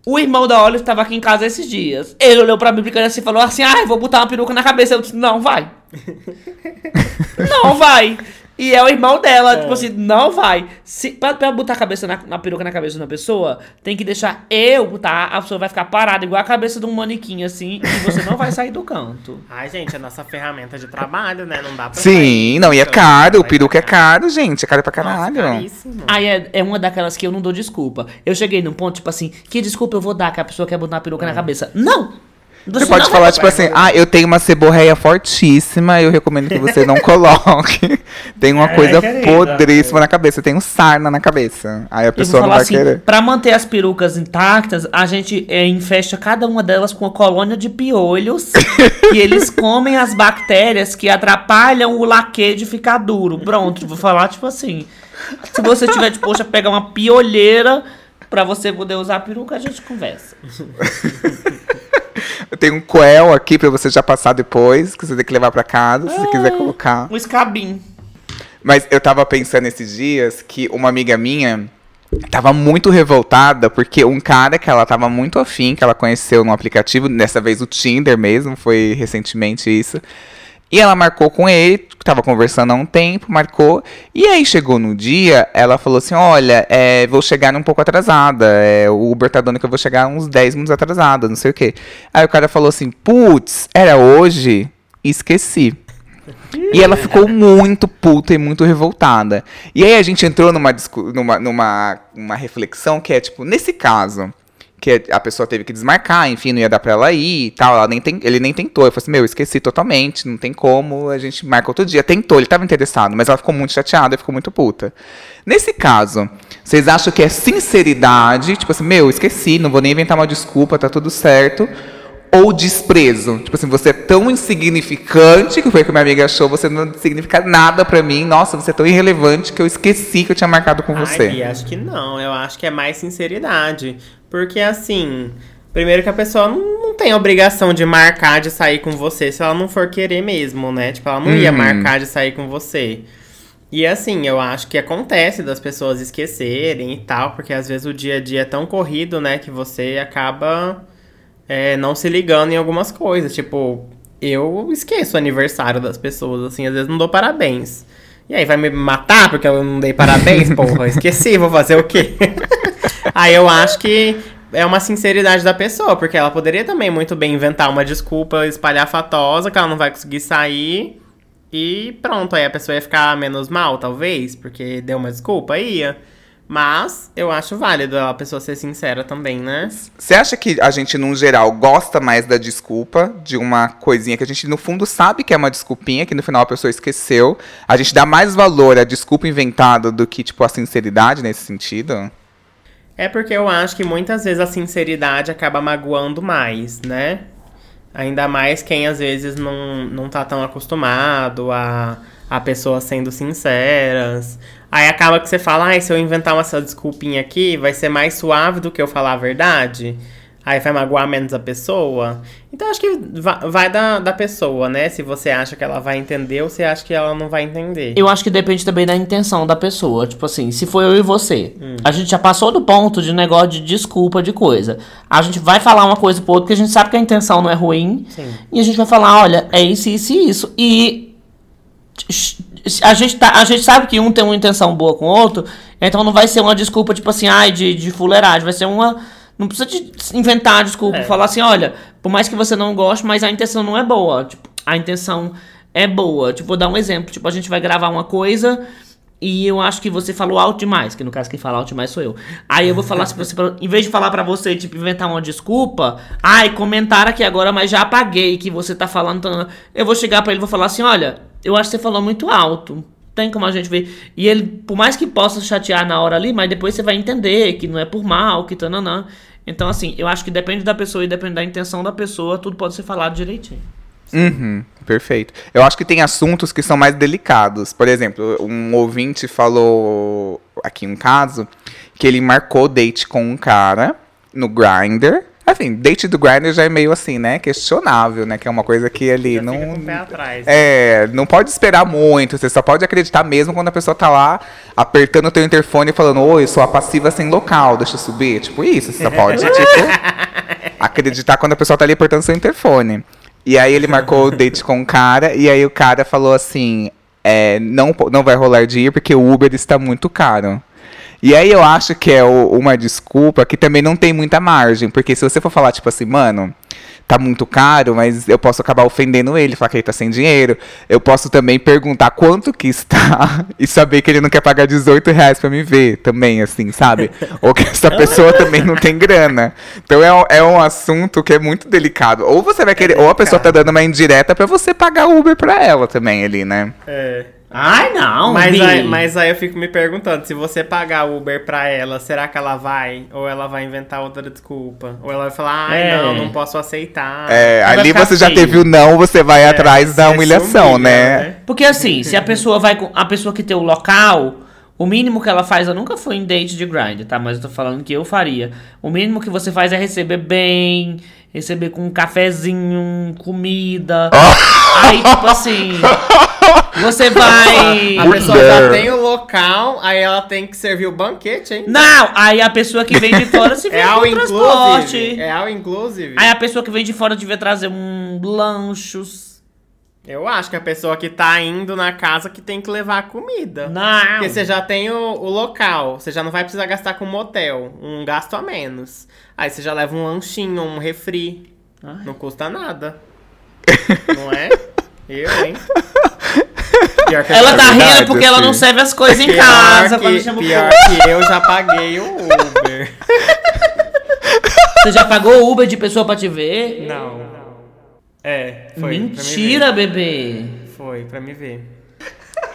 O irmão da Olive estava aqui em casa esses dias. Ele olhou pra mim brincando assim e falou assim: Ah, eu vou botar uma peruca na cabeça. Eu disse: Não, vai. não vai. E é o irmão dela, tipo assim, não vai. Se, pra, pra botar a cabeça na, na peruca na cabeça de uma pessoa, tem que deixar eu botar, a pessoa vai ficar parada igual a cabeça de um manequim, assim, e você não vai sair do canto. Ai, gente, é nossa ferramenta de trabalho, né? Não dá pra Sim, não, e é caro. O peruca é caro, gente. É caro pra Nossa, caralho. caríssimo. Aí é, é uma daquelas que eu não dou desculpa. Eu cheguei num ponto, tipo assim, que desculpa eu vou dar que a pessoa quer botar uma peruca na cabeça? Não! Você pode falar, tipo assim, ah, eu tenho uma seborreia fortíssima, eu recomendo que você não coloque. tem uma É, coisa querida. podríssima na cabeça, tem um sarna na cabeça. Aí a pessoa não vai assim, querer. pra manter as perucas intactas, a gente é, infesta cada uma delas com uma colônia de piolhos e eles comem as bactérias que atrapalham o laque de ficar duro. Pronto, vou falar tipo assim. Se você tiver disposto a pegar uma piolheira pra você poder usar a peruca, a gente conversa. Eu tenho um coel aqui pra você já passar depois, que você tem que levar pra casa, se você quiser colocar. Um escabim. Mas eu tava pensando esses dias que uma amiga minha tava muito revoltada porque um cara que ela tava muito afim, que ela conheceu no aplicativo, dessa vez o Tinder mesmo, foi recentemente isso. E ela marcou com ele, tava conversando há um tempo, marcou. E aí chegou no dia, ela falou assim: Olha, é, vou chegar um pouco atrasada. É, o Uber tá dando que eu vou chegar uns 10 minutos atrasada, não sei o quê. Aí o cara falou assim: Putz, era hoje? Esqueci. E ela ficou muito puta e muito revoltada. E aí a gente entrou numa, numa, numa uma reflexão que é, tipo, nesse caso, que a pessoa teve que desmarcar, enfim, não ia dar pra ela ir e tal, ela nem tem, ele nem tentou. Eu falei assim, meu, eu esqueci totalmente, não tem como, a gente marca outro dia. Tentou, ele tava interessado, mas ela ficou muito chateada, ficou muito puta. Nesse caso, vocês acham que é sinceridade, tipo assim, meu, esqueci, não vou nem inventar uma desculpa, tá tudo certo ou desprezo. Tipo assim, você é tão insignificante, que foi o que minha amiga achou, você não significa nada pra mim. Nossa, você é tão irrelevante que eu esqueci que eu tinha marcado com Ai, você. Gui, acho que não. Eu acho que é mais sinceridade. Porque assim, primeiro que a pessoa não, não tem obrigação de marcar de sair com você se ela não for querer mesmo, né? Tipo, ela não ia Uhum. marcar de sair com você. E assim, eu acho que acontece das pessoas esquecerem e tal, porque às vezes o dia a dia é tão corrido, né, que você acaba é, não se ligando em algumas coisas. Tipo, eu esqueço o aniversário das pessoas, assim, às vezes não dou parabéns. E aí vai me matar porque eu não dei parabéns, porra, esqueci, vou fazer o quê? aí eu acho que é uma sinceridade da pessoa, porque ela poderia também muito bem inventar uma desculpa espalhafatosa que ela não vai conseguir sair. E pronto, aí a pessoa ia ficar menos mal, talvez, porque deu uma desculpa, ia. Mas eu acho válido a pessoa ser sincera também, né? Você acha que a gente, num geral, gosta mais da desculpa, de uma coisinha que a gente, no fundo, sabe que é uma desculpinha, que no final a pessoa esqueceu? A gente dá mais valor à desculpa inventada do que, tipo, a sinceridade nesse sentido? É porque eu acho que muitas vezes a sinceridade acaba magoando mais, né? Ainda mais quem às vezes não, não tá tão acostumado a, a pessoas sendo sinceras. Aí acaba que você fala, ai, se eu inventar uma essa desculpinha aqui, vai ser mais suave do que eu falar a verdade. Aí vai magoar menos a pessoa. Então acho que va- vai da, da pessoa, né? Se você acha que ela vai entender ou você acha que ela não vai entender. Eu acho que depende também da intenção da pessoa. Tipo assim, se for eu e você, a gente já passou do ponto de negócio de desculpa de coisa. A gente vai falar uma coisa pro outro, porque a gente sabe que a intenção não é ruim. Sim. E a gente vai falar, olha, é isso, isso e isso. E a gente, tá, a gente sabe que um tem uma intenção boa com o outro, então não vai ser uma desculpa, tipo assim, ai, de, de fuleiragem. Vai ser uma. Não precisa de inventar desculpa. É. Falar assim, olha, por mais que você não goste, mas a intenção não é boa. Tipo, a intenção é boa. Tipo, vou dar um exemplo. Tipo, a gente vai gravar uma coisa e eu acho que você falou alto demais, que no caso quem fala alto demais sou eu. Aí eu vou falar assim pra você, em vez de falar pra você, tipo, inventar uma desculpa, ai, comentaram aqui agora, mas já apaguei que você tá falando. tanto." Eu vou chegar pra ele e vou falar assim: olha, eu acho que você falou muito alto. Tem como a gente ver. E ele, por mais que possa chatear na hora ali, mas depois você vai entender que não é por mal, que tananã. Então, assim, eu acho que depende da pessoa e depende da intenção da pessoa, tudo pode ser falado direitinho. Uhum, perfeito. Eu acho que tem assuntos que são mais delicados. Por exemplo, um ouvinte falou aqui um caso que ele marcou date com um cara no Grindr. Assim, date do Grindr já é meio assim, né? Questionável, né? Que é uma coisa que ele Já não. fica com o pé atrás. É, não pode esperar muito, você só pode acreditar mesmo quando a pessoa tá lá apertando o teu interfone e falando, oi, sou a passiva sem local, deixa eu subir. Tipo isso, você só pode, tipo, acreditar quando a pessoa tá ali apertando seu interfone. E aí ele marcou o date com o cara, e aí o cara falou assim, é, não, não vai rolar de ir porque o Uber está muito caro. E aí eu acho que é o- uma desculpa que também não tem muita margem, porque se você for falar, tipo assim, mano, tá muito caro, mas eu posso acabar ofendendo ele, falar que ele tá sem dinheiro. Eu posso também perguntar quanto que está e saber que ele não quer pagar 18 reais pra me ver também, assim, sabe? Ou que essa pessoa também não tem grana. Então é, é um assunto que é muito delicado. Ou você vai querer, ou a pessoa tá dando uma indireta pra você pagar Uber pra ela também ali, né? É. Ai, não, Mas aí, mas aí eu fico me perguntando, se você pagar Uber pra ela, será que ela vai? Ou ela vai inventar outra desculpa? Ou ela vai falar, ai É. não, não posso aceitar. É, ali você já feio. teve o não, você vai atrás da humilhação, humilha, né? Porque assim, se a pessoa vai com. A pessoa que tem o local, o mínimo que ela faz, eu nunca fui em date de grind, tá? Mas eu tô falando que eu faria. O mínimo que você faz é receber bem, receber com um cafezinho, comida. Aí, tipo assim. Você vai. A pessoa já tem o local, aí ela tem que servir o banquete, hein? Não, aí a pessoa que vem de fora se vem É com transporte. inclusive. É all inclusive. Aí a pessoa que vem de fora devia trazer um lanchos. Eu acho que a pessoa que tá indo na casa que tem que levar a comida. Não. Porque você já tem o, o local, você já não vai precisar gastar com motel, um gasto a menos. Aí você já leva um lanchinho, um refri. Ai. Não custa nada. não é? Eu, hein? Pior que eu Ela tá rindo porque ela não assim. serve as coisas em pior casa. que, quando chama o pior que eu já paguei o Uber. Você já pagou Uber de pessoa pra te ver? Não. É, foi. Mentira, bebê. Foi, pra me ver.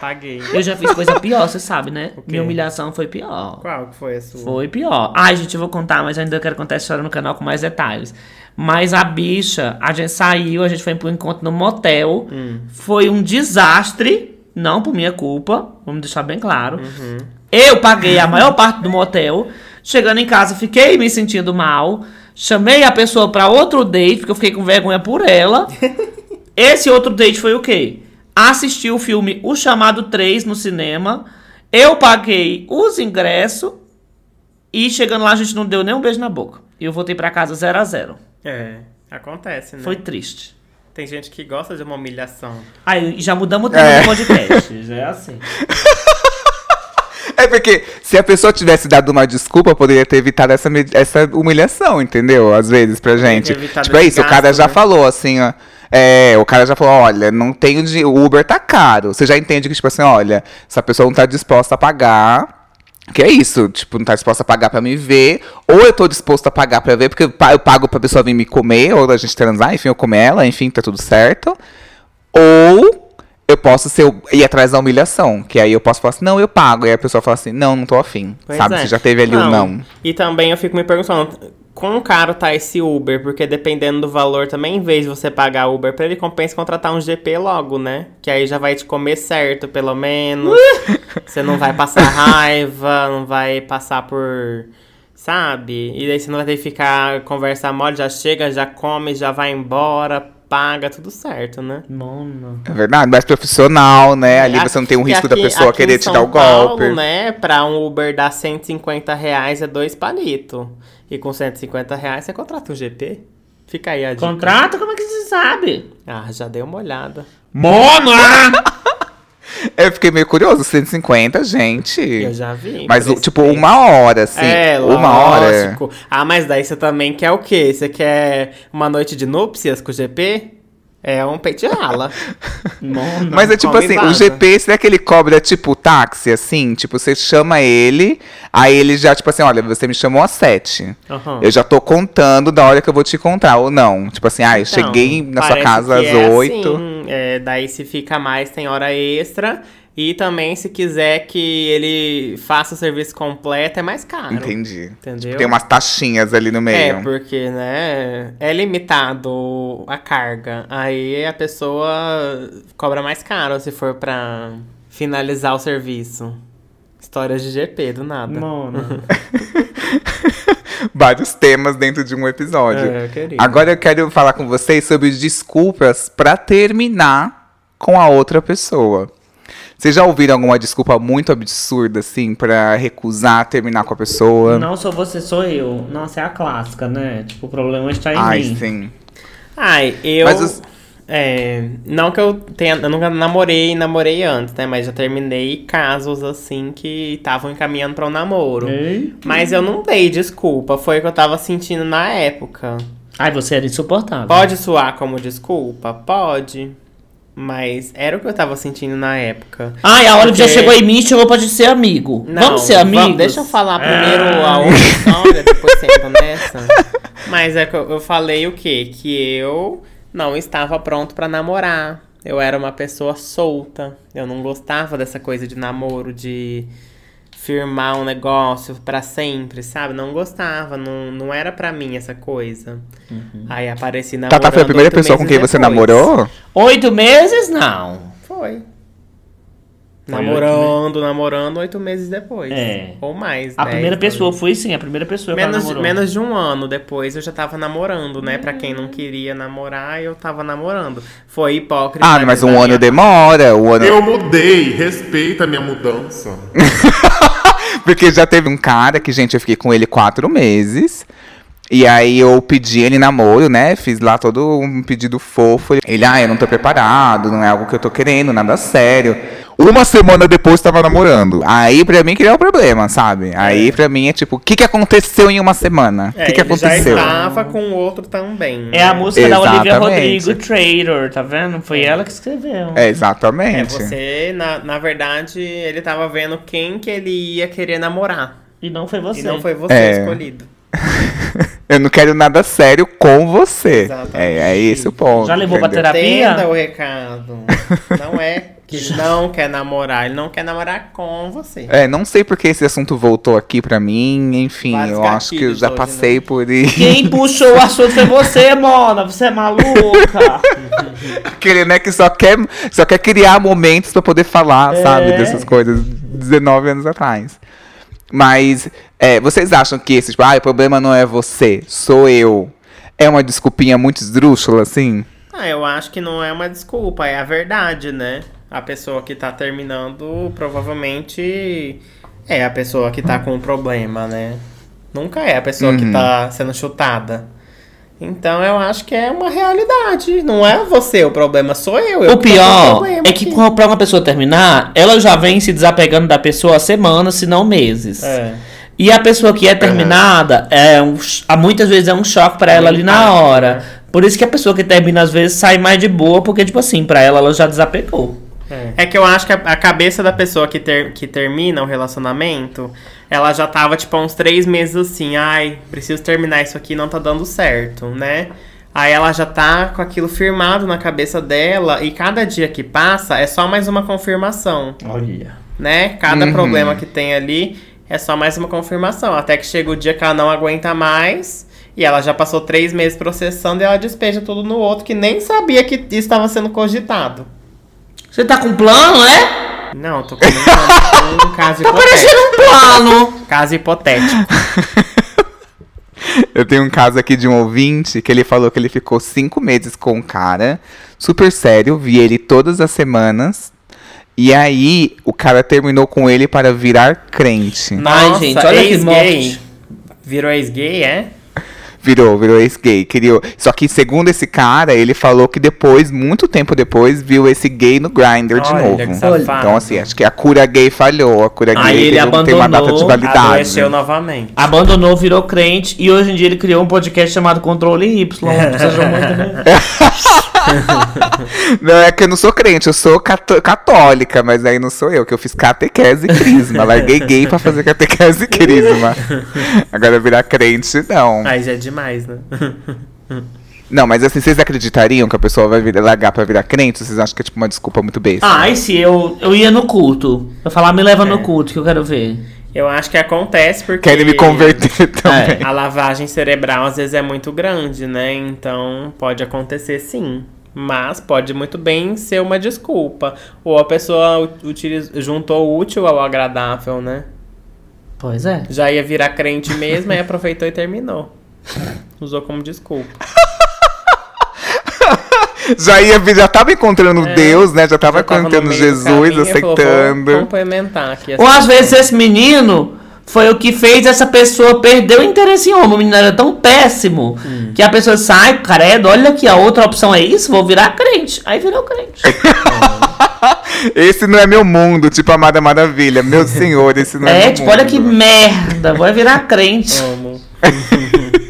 Paguei. Eu já fiz coisa pior, você sabe, né? Minha humilhação foi pior. Qual que foi a sua? Foi pior. Ai, gente, eu vou contar, mas ainda quero contar essa história no canal com mais detalhes. Mas a bicha, a gente saiu, a gente foi pro encontro no motel. Hum. Foi um desastre, não por minha culpa, vamos deixar bem claro. Uhum. Eu paguei a maior parte do motel. Chegando em casa, fiquei me sentindo mal. Chamei a pessoa pra outro date, porque eu fiquei com vergonha por ela. Esse outro date foi o quê? Assistir o filme O Chamado 3 no cinema. Eu paguei os ingressos. E chegando lá, a gente não deu nem um beijo na boca. E eu voltei pra casa 0 a 0 É, acontece, né? Foi triste. Tem gente que gosta de uma humilhação. Aí já mudamos o tema É. do podcast. Já é assim. É porque se a pessoa tivesse dado uma desculpa, poderia ter evitado essa, essa humilhação, entendeu? Às vezes, pra gente. evitado Tipo, é isso, o cara gasto, já né? falou assim, ó. É, o cara já falou, olha, não tenho de. O Uber tá caro. Você já entende que, tipo assim, olha, essa pessoa não tá disposta a pagar. Que é isso, tipo, não tá disposta a pagar pra me ver. Ou eu tô disposto a pagar pra ver, porque eu pa- eu pago pra pessoa vir me comer, ou a gente transar, enfim, eu comer ela, enfim, tá tudo certo. Ou eu posso ser, ir atrás da humilhação. Que aí eu posso falar assim, não, eu pago. E aí a pessoa fala assim, não, não tô afim. Pois sabe? é. Você já teve ali o não. E também eu fico me perguntando, quão caro tá esse Uber? Porque dependendo do valor também, em vez de você pagar Uber pra ele, compensa contratar um GP logo, né? Que aí já vai te comer certo, pelo menos. você não vai passar raiva, não vai passar por... Sabe? E daí você não vai ter que ficar, conversar mole, já chega, já come, já vai embora, paga, tudo certo, né? Mano. É verdade, mais profissional, né? Ali Aqui- você não tem um risco da aqui- pessoa aqui querer em te São dar o Paulo, golpe. né? Pra um Uber dar 150 reais é dois palitos. E com 150 reais você contrata um GP. Fica aí a dica. Contrato, como é que você sabe? Ah, já dei uma olhada. Mona! Eu fiquei meio curioso, 150, gente. Eu já vi. Mas, tipo, uma hora, assim. É, uma hora. lógico. Ah, mas daí você também quer o quê? Você quer uma noite de núpcias com o GP? É um peito de rala. Mona. Mas é tipo assim, o vaza. GP, será que ele cobra tipo táxi, assim? Tipo, você chama ele, aí ele já, tipo assim, olha, você me chamou às sete. Aham. Eu já tô contando da hora que eu vou te encontrar, ou não. Tipo assim, ah, eu Então, cheguei na sua casa que às é oito. assim, é, daí se fica mais, tem hora extra. E também, se quiser que ele faça o serviço completo, é mais caro. Entendi. Entendeu? Tem umas taxinhas ali no É, meio. porque, né, é limitado a carga. Aí a pessoa cobra mais caro se for pra finalizar o serviço. Histórias de GP, do nada. Mona. Vários temas dentro de um episódio. É, eu queria. Agora eu quero falar com vocês sobre desculpas pra terminar com a outra pessoa. Vocês já ouviram alguma desculpa muito absurda, assim, pra recusar terminar com a pessoa? Não sou você, sou eu. Nossa, é a clássica, né? Tipo, o problema está em Ai, mim. sim. Ai, eu. Mas os- É, não que eu tenha. Eu nunca namorei namorei antes, né? Mas já terminei casos assim que estavam encaminhando pra um namoro. Ei. Mas eu não dei desculpa, foi o que eu tava sentindo na época. Ai, você era insuportável. Pode soar como desculpa? Pode. Mas era o que eu tava sentindo na época. Ai, a Olive já Porque- chegou em mim e chamou pra gente ser amigo. Não, vamos ser amigos? deixa eu falar primeiro Ah. a outra história, depois você entra nessa. Mas é que eu, eu falei o quê? Que eu não estava pronto pra namorar. Eu era uma pessoa solta. Eu não gostava dessa coisa de namoro, de firmar um negócio pra sempre, sabe? Não gostava, não, não era pra mim essa coisa. Aí apareci namorando Tata foi a primeira oito pessoa com quem meses você depois. namorou? Oito meses? Não. Foi. Foi namorando, namorando oito meses depois. É. Ou mais. A dez, primeira pessoa foi sim, a primeira pessoa que ela Menos, namorou. menos de um ano depois eu já tava namorando, né? Pra quem não queria namorar, eu tava namorando. Foi hipócrita. Ah, mas da um ano demora. Um ano... Eu mudei, respeita a minha mudança. Porque já teve um cara que, gente, eu fiquei com ele quatro meses. E aí eu pedi ele namoro, né? Fiz lá todo um pedido fofo. Ele, ah, eu não tô preparado, não é algo que eu tô querendo, nada sério. Uma semana depois tava namorando. Aí pra mim criou o problema, sabe? Aí pra mim é tipo, o que, que aconteceu em uma semana? O É, que, que ele aconteceu? já estava com o outro também. É a né? música da Olivia Exatamente. Rodrigo, Traitor, tá vendo? Foi ela que escreveu. É, É, exatamente. você, na, na verdade, ele tava vendo quem que ele ia querer namorar. E não foi você. E não foi você É. escolhido. eu não quero nada sério com você. Exatamente. É, é esse o ponto. Já levou pra entendeu? terapia? Entenda o recado. Não é que não quer namorar, ele não quer namorar com você. É, não sei porque esse assunto voltou aqui pra mim. Enfim, Vários eu acho que eu já passei né? por isso. Quem puxou o assunto foi você, Mona. Você é maluca. Aquele, né, que só quer, só quer criar momentos pra poder falar, É. sabe, dessas coisas 19 anos atrás. Mas é, vocês acham que esse, tipo, ah, o problema não é você, sou eu. É uma desculpinha muito esdrúxula, assim? Ah, eu acho que não é uma desculpa, é a verdade, né? A pessoa que tá terminando provavelmente é a pessoa que tá com o problema, né? Nunca é a pessoa que Uhum. tá sendo chutada. Então eu acho que é uma realidade. Não é você o problema, sou eu. eu O que pior é que quando- pra uma pessoa terminar, ela já vem se desapegando da pessoa há semanas, se não meses. É. E a pessoa que é terminada, é um, muitas vezes é um choque pra ela ali na hora. né? Por isso que a pessoa que termina às vezes sai mais de boa, porque tipo assim, pra ela ela já desapegou. É que eu acho que a, a cabeça da pessoa que, ter, que termina o relacionamento, ela já tava, tipo, há uns três meses assim, ai, preciso terminar isso aqui, não tá dando certo, né? Aí ela já tá com aquilo firmado na cabeça dela, e cada dia que passa é só mais uma confirmação, Olha. né? Cada Uhum. problema que tem ali é só mais uma confirmação. Até que chega o dia que ela não aguenta mais. E ela já passou três meses processando e ela despeja tudo no outro que nem sabia que estava sendo cogitado. Você tá com plano, é? Não, tô comentando um caso Tá hipotético. parecendo um plano. Caso hipotético. Eu tenho um caso aqui de um ouvinte que ele falou que ele ficou cinco meses com um cara, super sério, vi ele todas as semanas. E aí, o cara terminou com ele para virar crente. Ai, gente, olha que morte. Virou ex-gay, é? Virou, virou ex-gay. Criou. Só que, segundo esse cara, ele falou que depois, muito tempo depois, viu esse gay no Grindr de novo. Então, assim, acho que a cura gay falhou. A cura Aí gay ele teve- tem uma data de abandonou, validade. Adoeceu novamente. Abandonou, virou crente e hoje em dia ele criou um podcast chamado Controle Y. Sejam muito bem. Não, é que eu não sou crente, eu sou cató- católica, mas aí não sou eu, que eu fiz catequese e crisma. Larguei gay pra fazer catequese e crisma. Agora virar crente, não. Aí já é demais, né? Não, mas assim, vocês acreditariam que a pessoa vai vir, largar pra virar crente? Ou Vocês acham que é tipo uma desculpa muito besta? Ah, e se eu, eu ia no culto? Eu falar, me leva É. no culto que eu quero ver. Eu acho que acontece porque. Querem me converter também. A lavagem cerebral às vezes é muito grande, né? Então pode acontecer sim. Mas pode muito bem ser uma desculpa. Ou a pessoa utiliz- juntou o útil ao agradável, né? Pois é. Já ia virar crente mesmo, aí aproveitou e terminou. Usou como desculpa. Já ia já tava encontrando É. Deus, né? Já tava Já encontrando Jesus, caminho e falou, "Vou aceitando. complementar aqui. Ou às vezes história." esse menino foi o que fez essa pessoa perder o interesse em homem. O menino era tão péssimo Hum. que a pessoa sai, caredo, olha aqui, a outra opção é isso, vou virar crente. Aí virou crente. Esse não é meu mundo, tipo Amada Maravilha. Meu senhor, esse não é, é, meu tipo, olha mundo. que merda, vou virar crente. Amo.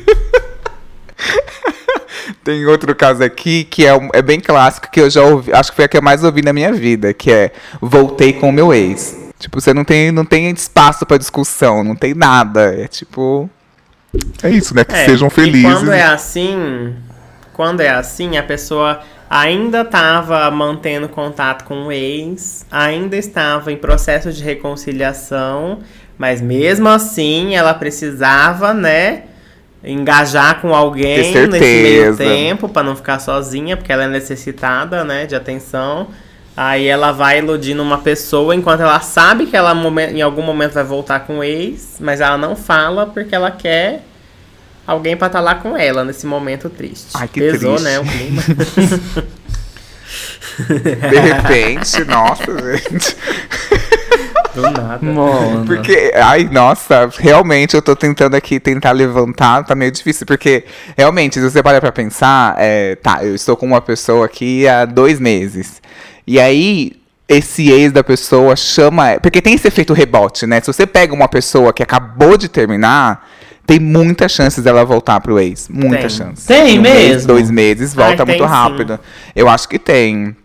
Tem outro caso aqui que é, é bem clássico, que eu já ouvi, acho que foi a que eu mais ouvi na minha vida, que é voltei com o meu ex. Tipo, você não tem, não tem espaço pra discussão, não tem nada. É tipo. É isso, né? Que É, sejam felizes. quando é assim, quando é assim, a pessoa ainda estava mantendo contato com o ex, ainda estava em processo de reconciliação, mas mesmo assim ela precisava, né, engajar com alguém nesse meio tempo para não ficar sozinha, porque ela é necessitada, né, de atenção. Aí ela vai iludindo uma pessoa enquanto ela sabe que ela em algum momento vai voltar com o ex, mas ela não fala porque ela quer alguém pra estar lá com ela nesse momento triste. Ai, que Pesou, triste. né, o clima. De repente, nossa, gente. Do nada. Mano. Porque, ai, nossa, realmente eu tô tentando aqui tentar levantar, tá meio difícil, porque realmente, se você parar pra pensar, é, tá, eu estou com uma pessoa aqui há dois meses. E aí, esse ex da pessoa chama. Porque tem esse efeito rebote, né? Se você pega uma pessoa que acabou de terminar, tem muitas chances dela voltar pro ex. Muitas Tem. chances. Tem Um mês, mesmo? dois meses, volta Ai, tem muito sim. rápido. Eu acho que tem.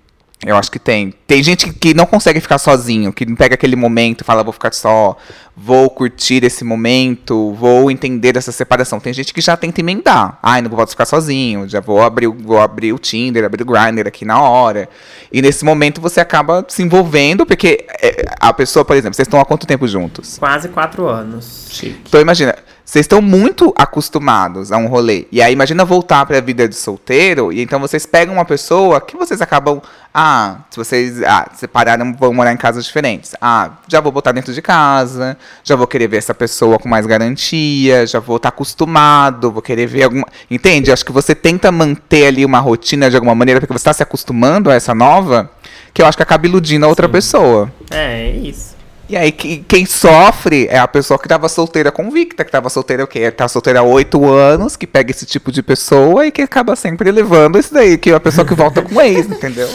Eu acho que tem. Tem gente que não consegue ficar sozinho, que não pega aquele momento e fala, vou ficar só, vou curtir esse momento, vou entender essa separação. Tem gente que já tenta emendar. Ai, não posso ficar sozinho, já vou abrir, o- vou abrir o Tinder, abrir o Grindr aqui na hora. E nesse momento você acaba se envolvendo, porque é, a pessoa, por exemplo, vocês estão há quanto tempo juntos? Quase quatro anos. Chique. Então imagina, vocês estão muito acostumados a um rolê. E aí imagina voltar pra vida de solteiro, e então vocês pegam uma pessoa que vocês acabam. Ah, se vocês ah, separaram, vão morar em casas diferentes. Ah, já vou botar dentro de casa, já vou querer ver essa pessoa com mais garantia, já vou estar acostumado, vou querer ver alguma. Entende? Acho que você tenta manter ali uma rotina de alguma maneira, porque você está se acostumando a essa nova, que eu acho que acaba iludindo a outra pessoa. É, é isso. E aí, que- quem sofre é a pessoa que tava solteira convicta, que tava solteira o quê? Tá solteira há oito anos, que pega esse tipo de pessoa e que acaba sempre levando isso daí, que é a pessoa que volta com ex, entendeu?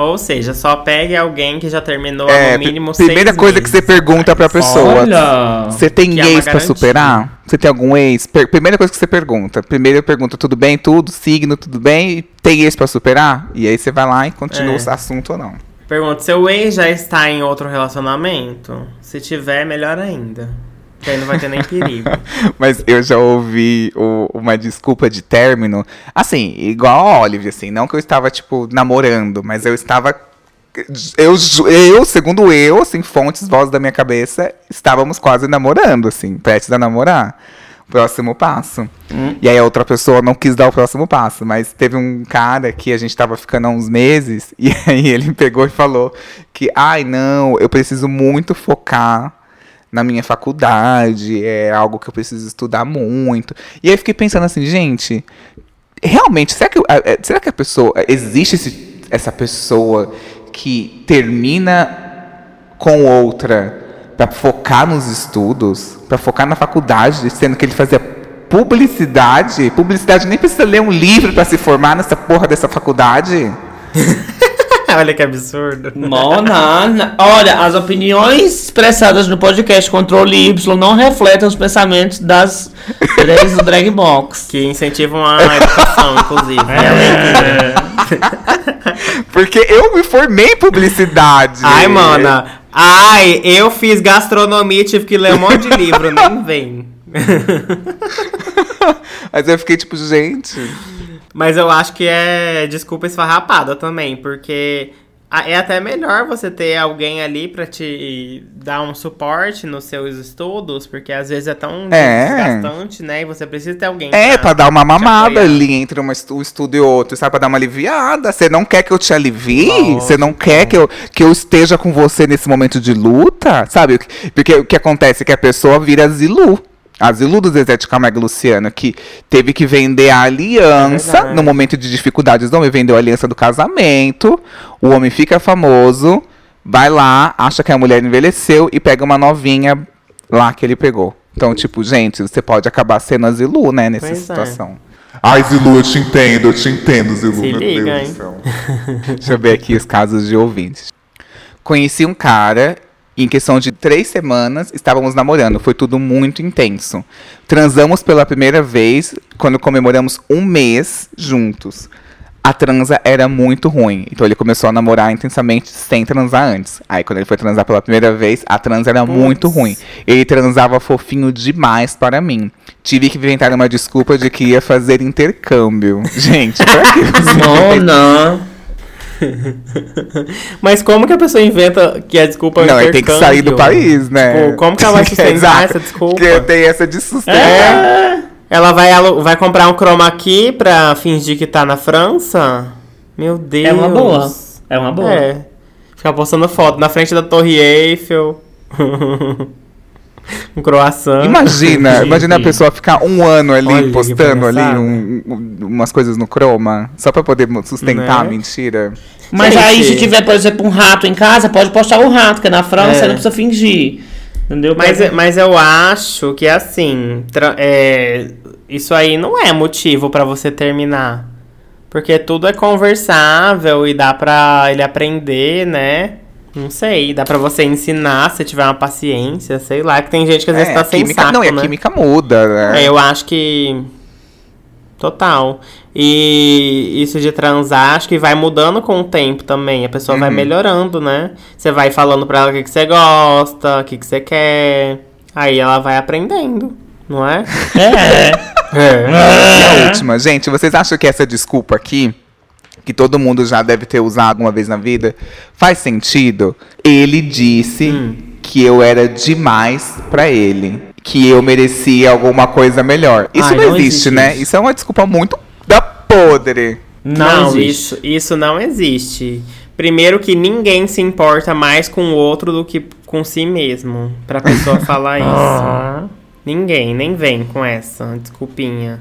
Ou seja, só pegue alguém que já terminou É, no mínimo seis primeira coisa que você meses pergunta pra pessoa. Olha. Você tem Que é ex pra garantia. superar? Você tem algum ex? Per- primeira coisa que você pergunta. Primeiro eu pergunto, tudo bem, tudo, signo, tudo bem? Tem ex pra superar? E aí você vai lá e continua É. o assunto ou não. Pergunta, seu ex já está em outro relacionamento? Se tiver, melhor ainda. Que aí não vai ter nem perigo. Mas eu já ouvi o- uma desculpa de término, assim, igual a Olive, assim, não que eu estava, tipo, namorando, mas eu estava. Eu, eu, segundo eu, assim, fontes, vozes da minha cabeça, estávamos quase namorando, assim, prestes a namorar. Próximo passo. E aí a outra pessoa não quis dar o próximo passo, mas teve um cara que a gente tava ficando há uns meses, e aí ele pegou e falou que, ai, não, eu preciso muito focar na minha faculdade, é algo que eu preciso estudar muito. E aí fiquei pensando assim, gente, realmente, será que, é, será que a pessoa, existe esse- essa pessoa que termina com outra pra focar nos estudos, pra focar na faculdade, sendo que ele fazia publicidade? Publicidade nem precisa ler um livro pra se formar nessa porra dessa faculdade. Olha que absurdo. Mona, na- olha, as opiniões expressadas no podcast Controle Y não refletem os pensamentos das três do Drag Box. Que incentivam a educação, inclusive. e leitura. Porque eu me formei em publicidade. Ai, mana. Ai, eu fiz gastronomia, tive que ler um monte de livro, nem vem. Mas eu fiquei tipo, gente. Mas eu acho que é desculpa esfarrapada também, porque é até melhor você ter alguém ali pra te dar um suporte nos seus estudos, porque às vezes é tão É. desgastante, né? E você precisa ter alguém É, pra dar uma mamada ali entre uma um estudo e outro, sabe? Pra dar uma aliviada. Você não quer que eu te alivie? Você não quer que eu, que eu esteja com você nesse momento de luta? Sabe? Porque o que acontece é que a pessoa vira Zilu. A Zilu do Zezé de Camargo e Luciano, que teve que vender a aliança verdade. no momento de dificuldades. O homem vendeu a aliança do casamento, o homem fica famoso, vai lá, acha que a mulher envelheceu e pega uma novinha lá que ele pegou. Então, tipo, gente, você pode acabar sendo a Zilu, né, nessa Pois é. situação. Ai, Zilu, eu te entendo, eu te entendo, Zilu. Se meu liga, Deus hein? do céu. Deixa eu ver aqui os casos de ouvintes. Conheci um cara, em questão de três semanas, estávamos namorando. Foi tudo muito intenso. Transamos pela primeira vez quando comemoramos um mês juntos. A transa era muito ruim. Então ele começou a namorar intensamente sem transar antes. Aí quando ele foi transar pela primeira vez, a transa era muito ruim. Ele transava fofinho demais para mim. Tive que inventar uma desculpa de que ia fazer intercâmbio. Gente, pra que você Mona. Mas como que a pessoa inventa que a desculpa é o Não, ele tem que sair do país, né? Como que ela vai sustentar Exato. essa desculpa? Porque tem essa de sustentar. É. Ela vai, vai comprar um chroma key pra fingir que tá na França? Meu Deus. É uma boa. É uma boa. É. Ficar postando foto na frente da Torre Eiffel. um croissant. Imagina, imagina a pessoa ficar um ano ali Olha postando ali um- um- umas coisas no Chroma, só pra poder sustentar a Né? mentira. Mas Gente. aí, se tiver, por exemplo, um rato em casa, pode postar o rato, que é na França É. não precisa fingir. Entendeu? Mas, mas eu acho que assim, é, isso aí não é motivo pra você terminar. Porque tudo é conversável e dá pra ele aprender, né? Não sei, dá pra você ensinar se tiver uma paciência, sei lá, que tem gente que às vezes É, tá a sem química, saco, não, e a né? química muda, né? É, eu acho que. Total. E isso de transar, acho que vai mudando com o tempo também. A pessoa vai Uhum. melhorando, né? Você vai falando pra ela o que, que você gosta, o que, que você quer. Aí ela vai aprendendo, não é? É. E a última, gente, vocês acham que essa desculpa aqui, que todo mundo já deve ter usado uma vez na vida, faz sentido? Ele disse Hum. que eu era demais pra ele, que eu merecia alguma coisa melhor. Isso Ai, não, não existe, existe né? isso. Isso é uma desculpa muito da podre. Não, existe. isso, isso não existe. Primeiro que ninguém se importa mais com o outro do que com si mesmo. Pra pessoa falar isso. Ah. Ninguém, nem vem com essa desculpinha.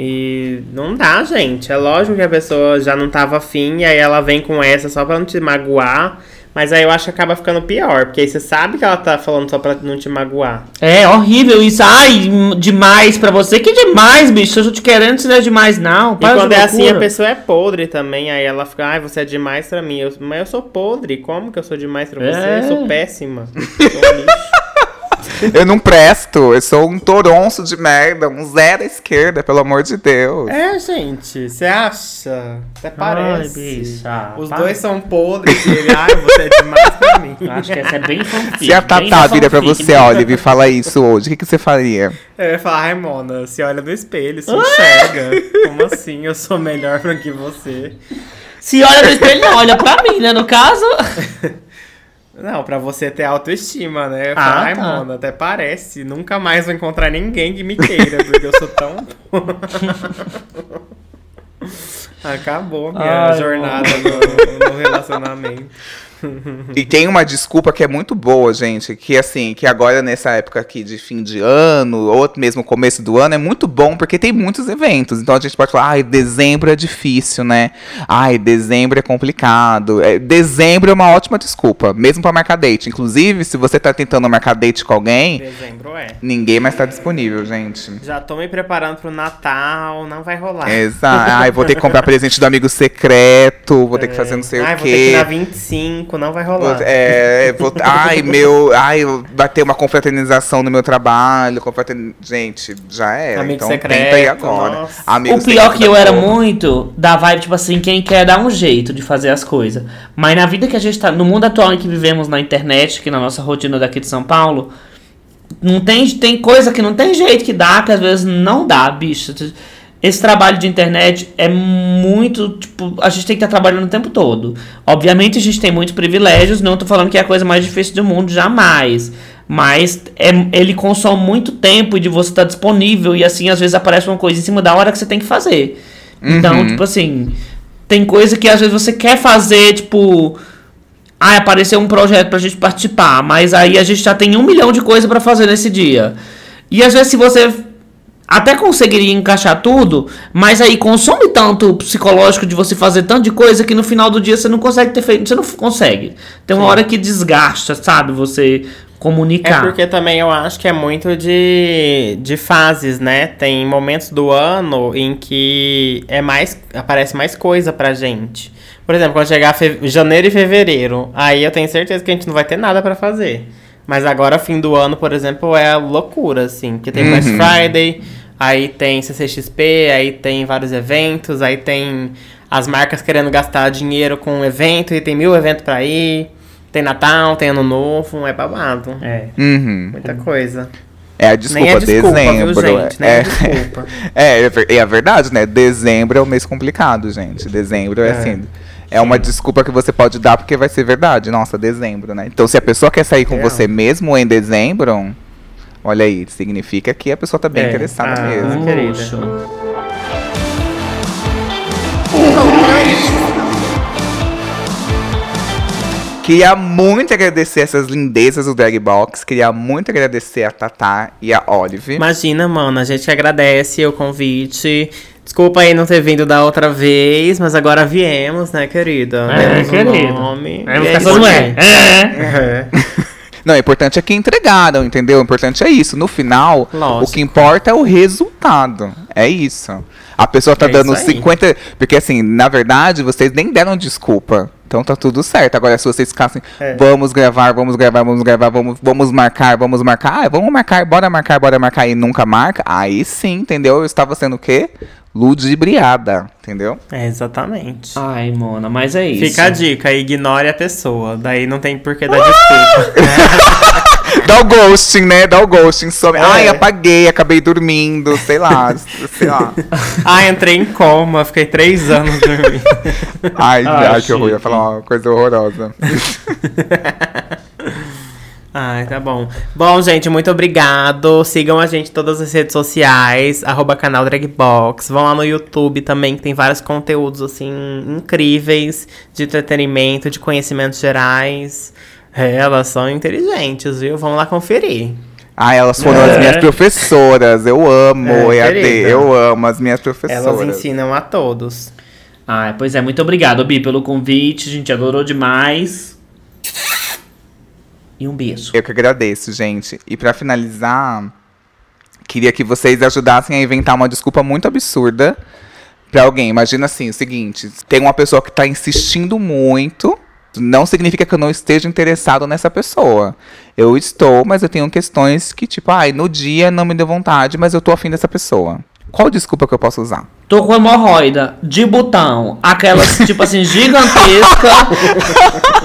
E não dá, gente. É lógico que a pessoa já não tava afim e aí ela vem com essa só pra não te magoar. Mas aí eu acho que acaba ficando pior, porque aí você sabe que ela tá falando só pra não te magoar. É horrível isso. Ai, demais pra você. Que demais, bicho. Eu tô te querendo, se não é demais, não. E Para de quando é assim, a pessoa é podre também. Aí ela fica, ai, você é demais pra mim. Eu- mas eu sou podre. Como que eu sou demais pra você? É. Eu sou péssima. Sou um lixo. Eu não presto, eu sou um toronço de merda, um zero à esquerda, pelo amor de Deus. É, gente, você acha? Até parece. Ai, bicha, Os para. dois são podres e ele, ai, você é demais pra mim. Eu Acho que essa é bem fanfic. Se a Tatá vira pra você, Olive, e fala isso hoje, o que, que você faria? Eu ia falar, ai, Mona, se olha no espelho, se enxerga. Como assim? Eu sou melhor pra que você. Se olha no espelho, não, olha pra mim, né? No caso. Não, pra você ter autoestima, né? Eu Ah, ai, tá. Mona, até parece. Nunca mais vou encontrar ninguém que me queira, porque eu sou tão. Acabou minha Ai, jornada no, no relacionamento. E tem uma desculpa que é muito boa, gente, que assim, que agora nessa época aqui de fim de ano, ou mesmo começo do ano, é muito bom porque tem muitos eventos. Então a gente pode falar, ai, dezembro é difícil, né? Ai, dezembro é complicado. É, dezembro é uma ótima desculpa, mesmo pra marcar date. Inclusive, se você tá tentando marcar date com alguém, Dezembro é. ninguém mais tá disponível, gente. Já tô me preparando pro Natal, não vai rolar. Exato. Ai, vou ter que comprar presente do amigo secreto, vou ter que fazer não sei Ai, o vou ter que ir quê. na 25. 5, não vai rolar. É, vou- ai, meu. Ai, vai ter uma confraternização no meu trabalho. confraterni- Gente, já era. Amigo então secreto, tenta aí agora. nossa. Amigo O pior que eu da era porra. muito da vibe, tipo assim, quem quer dar um jeito de fazer as coisas. Mas na vida que a gente tá, no mundo atual em que vivemos na internet, que na nossa rotina daqui de São Paulo, não tem, tem coisa que não tem jeito que dá, que às vezes não dá, bicho. Esse trabalho de internet é muito, tipo, a gente tem que estar trabalhando o tempo todo. Obviamente a gente tem muitos privilégios, não tô falando que é a coisa mais difícil do mundo, jamais. Mas é, ele consome muito tempo de você estar disponível e assim, às vezes aparece uma coisa em cima da hora que você tem que fazer. Então, tipo assim, tem coisa que às vezes você quer fazer, tipo. Ah, apareceu um projeto pra gente participar, mas aí a gente já tem um milhão de coisas pra fazer nesse dia. E às vezes se você até conseguiria encaixar tudo, mas aí consome tanto o psicológico de você fazer tanto de coisa que no final do dia você não consegue ter feito, você não consegue. Tem uma hora que desgasta, sabe, você É comunicar. porque também eu acho que é muito de, de fases, né? Tem momentos do ano em que é mais aparece mais coisa pra gente. Por exemplo, quando chegar janeiro e fevereiro, aí eu tenho certeza que a gente não vai ter nada pra fazer. Mas agora, fim do ano, por exemplo, é loucura, assim. Porque tem Black Friday, aí tem CCXP, aí tem vários eventos, aí tem as marcas querendo gastar dinheiro com um evento e tem mil eventos pra ir. Tem Natal, tem Ano Novo, é babado. É. Uhum. Muita coisa. É a desculpa, Nem é desculpa, dezembro. viu, gente? Nem é, é desculpa. é, é é verdade, né? Dezembro é um mês complicado, gente. Dezembro é, É. assim. É uma desculpa que você pode dar porque vai ser verdade. Nossa, dezembro, né? Então, se a pessoa quer sair com É. você mesmo em dezembro, olha aí, significa que a pessoa tá bem É. interessada Ah. mesmo. querida. Queria muito agradecer essas lindezas do Drag Box. Queria muito agradecer a Tatá e a Olive. Imagina, mano, a gente que agradece o convite. Desculpa aí não ter vindo da outra vez, mas agora viemos, né, querida? É, querido. nome. É, e ficar isso é. É. É. Não, o importante é que entregaram, entendeu? O importante é isso. No final, Lógico. o que importa é o resultado. É isso. A pessoa tá É dando isso aí. 50. Porque, assim, na verdade, vocês nem deram desculpa. Então tá tudo certo. Agora, se vocês ficassem, É. vamos gravar, vamos gravar, vamos gravar, vamos, vamos marcar, vamos marcar. Ah, vamos marcar, bora marcar, bora marcar e nunca marca. Aí sim, entendeu? Eu estava sendo o quê? Ludibriada, entendeu? É, exatamente. Ai, Mona, mas é isso. Fica a dica, ignore a pessoa. Daí não tem por que dar desculpa. Dá o ghosting, né? Dá o ghosting. Some. É. Ai, apaguei, acabei dormindo, sei lá, sei lá. ah, entrei em coma, fiquei três anos dormindo. Ai, Ai, ai, que horror. Ia falar uma coisa horrorosa. Ai, tá bom. Bom, gente, muito obrigado. Sigam a gente em todas as redes sociais, arroba canal Dragbox. Vão lá no YouTube também, que tem vários conteúdos, assim, incríveis de entretenimento, de conhecimentos gerais. É, elas são inteligentes, viu? Vão lá conferir. Ah, elas foram É. as minhas professoras. Eu amo É, EAD. querida. Eu amo as minhas professoras. Elas ensinam a todos. Ai, pois é, muito obrigado, Bi, pelo convite. A gente adorou demais. E um beijo. Eu que agradeço, gente. E pra finalizar, queria que vocês ajudassem a inventar uma desculpa muito absurda pra alguém. Imagina assim, o seguinte, tem uma pessoa que tá insistindo muito, não significa que eu não esteja interessado nessa pessoa. Eu estou, mas eu tenho questões que, tipo, ai, no dia não me deu vontade, mas eu tô afim dessa pessoa. Qual desculpa que eu posso usar? Tô com hemorroida de botão. Aquelas, tipo assim, gigantesca.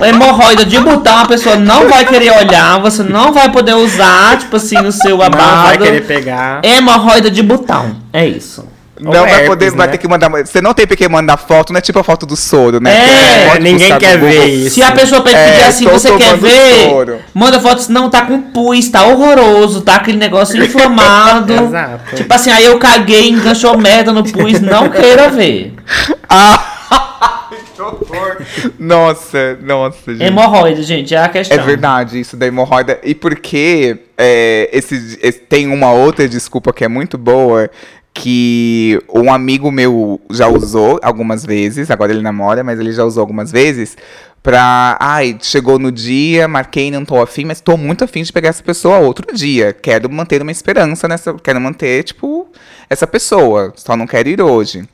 hemorroida de botão, a pessoa não vai querer olhar, você não vai poder usar, tipo assim, no seu Não vai querer pegar. Hemorroida de botão. É isso. Não Ou vai herpes, poder, vai né? ter que mandar. Você não tem porque mandar foto, não é tipo a foto do soro, né? É, pode ninguém quer ver isso. Se a pessoa pedir É, assim, você quer ver? soro. Manda foto, não, tá com pus, tá horroroso, tá aquele negócio inflamado. Exato. Tipo assim, aí eu caguei, enganchou merda no pus, não queira ver. Ah! que horror! Nossa, nossa, gente. Hemorroida, gente, é a questão. É verdade, isso da hemorroida. E porque é, esse, esse- tem uma outra desculpa que é muito boa, que um amigo meu já usou algumas vezes, agora ele namora, mas ele já usou algumas vezes, pra. Ai, chegou no dia, marquei, não tô afim, mas tô muito afim de pegar essa pessoa outro dia. Quero manter uma esperança nessa. Quero manter, tipo, essa pessoa. Só não quero ir hoje.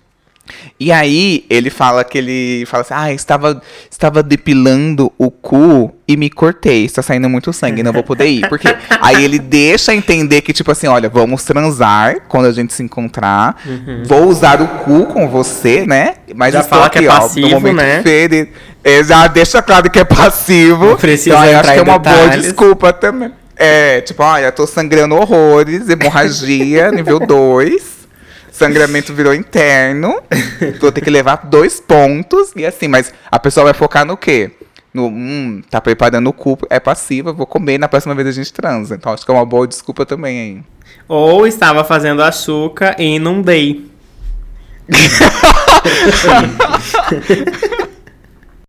E aí ele fala que ele fala assim: "Ah, estava estava depilando o cu e me cortei, está saindo muito sangue, não vou poder ir". Porque aí ele deixa entender que tipo assim, olha, vamos transar quando a gente se encontrar. Vou usar o cu com você, né? Mas Já estou fala que é aqui, ó, passivo, no momento né? feri- É, já deixa claro que é passivo. Não precisa então, eu acho que é uma boa detalhes. desculpa também. É, tipo, olha, tô sangrando horrores, hemorragia, nível 2. Sangramento virou interno. Vou ter que levar dois pontos. E assim, mas a pessoa vai focar no quê? No, hum, tá preparando o cu, é passiva, vou comer na próxima vez a gente transa. Então acho que é uma boa desculpa também aí. Ou estava fazendo açúcar e inundei.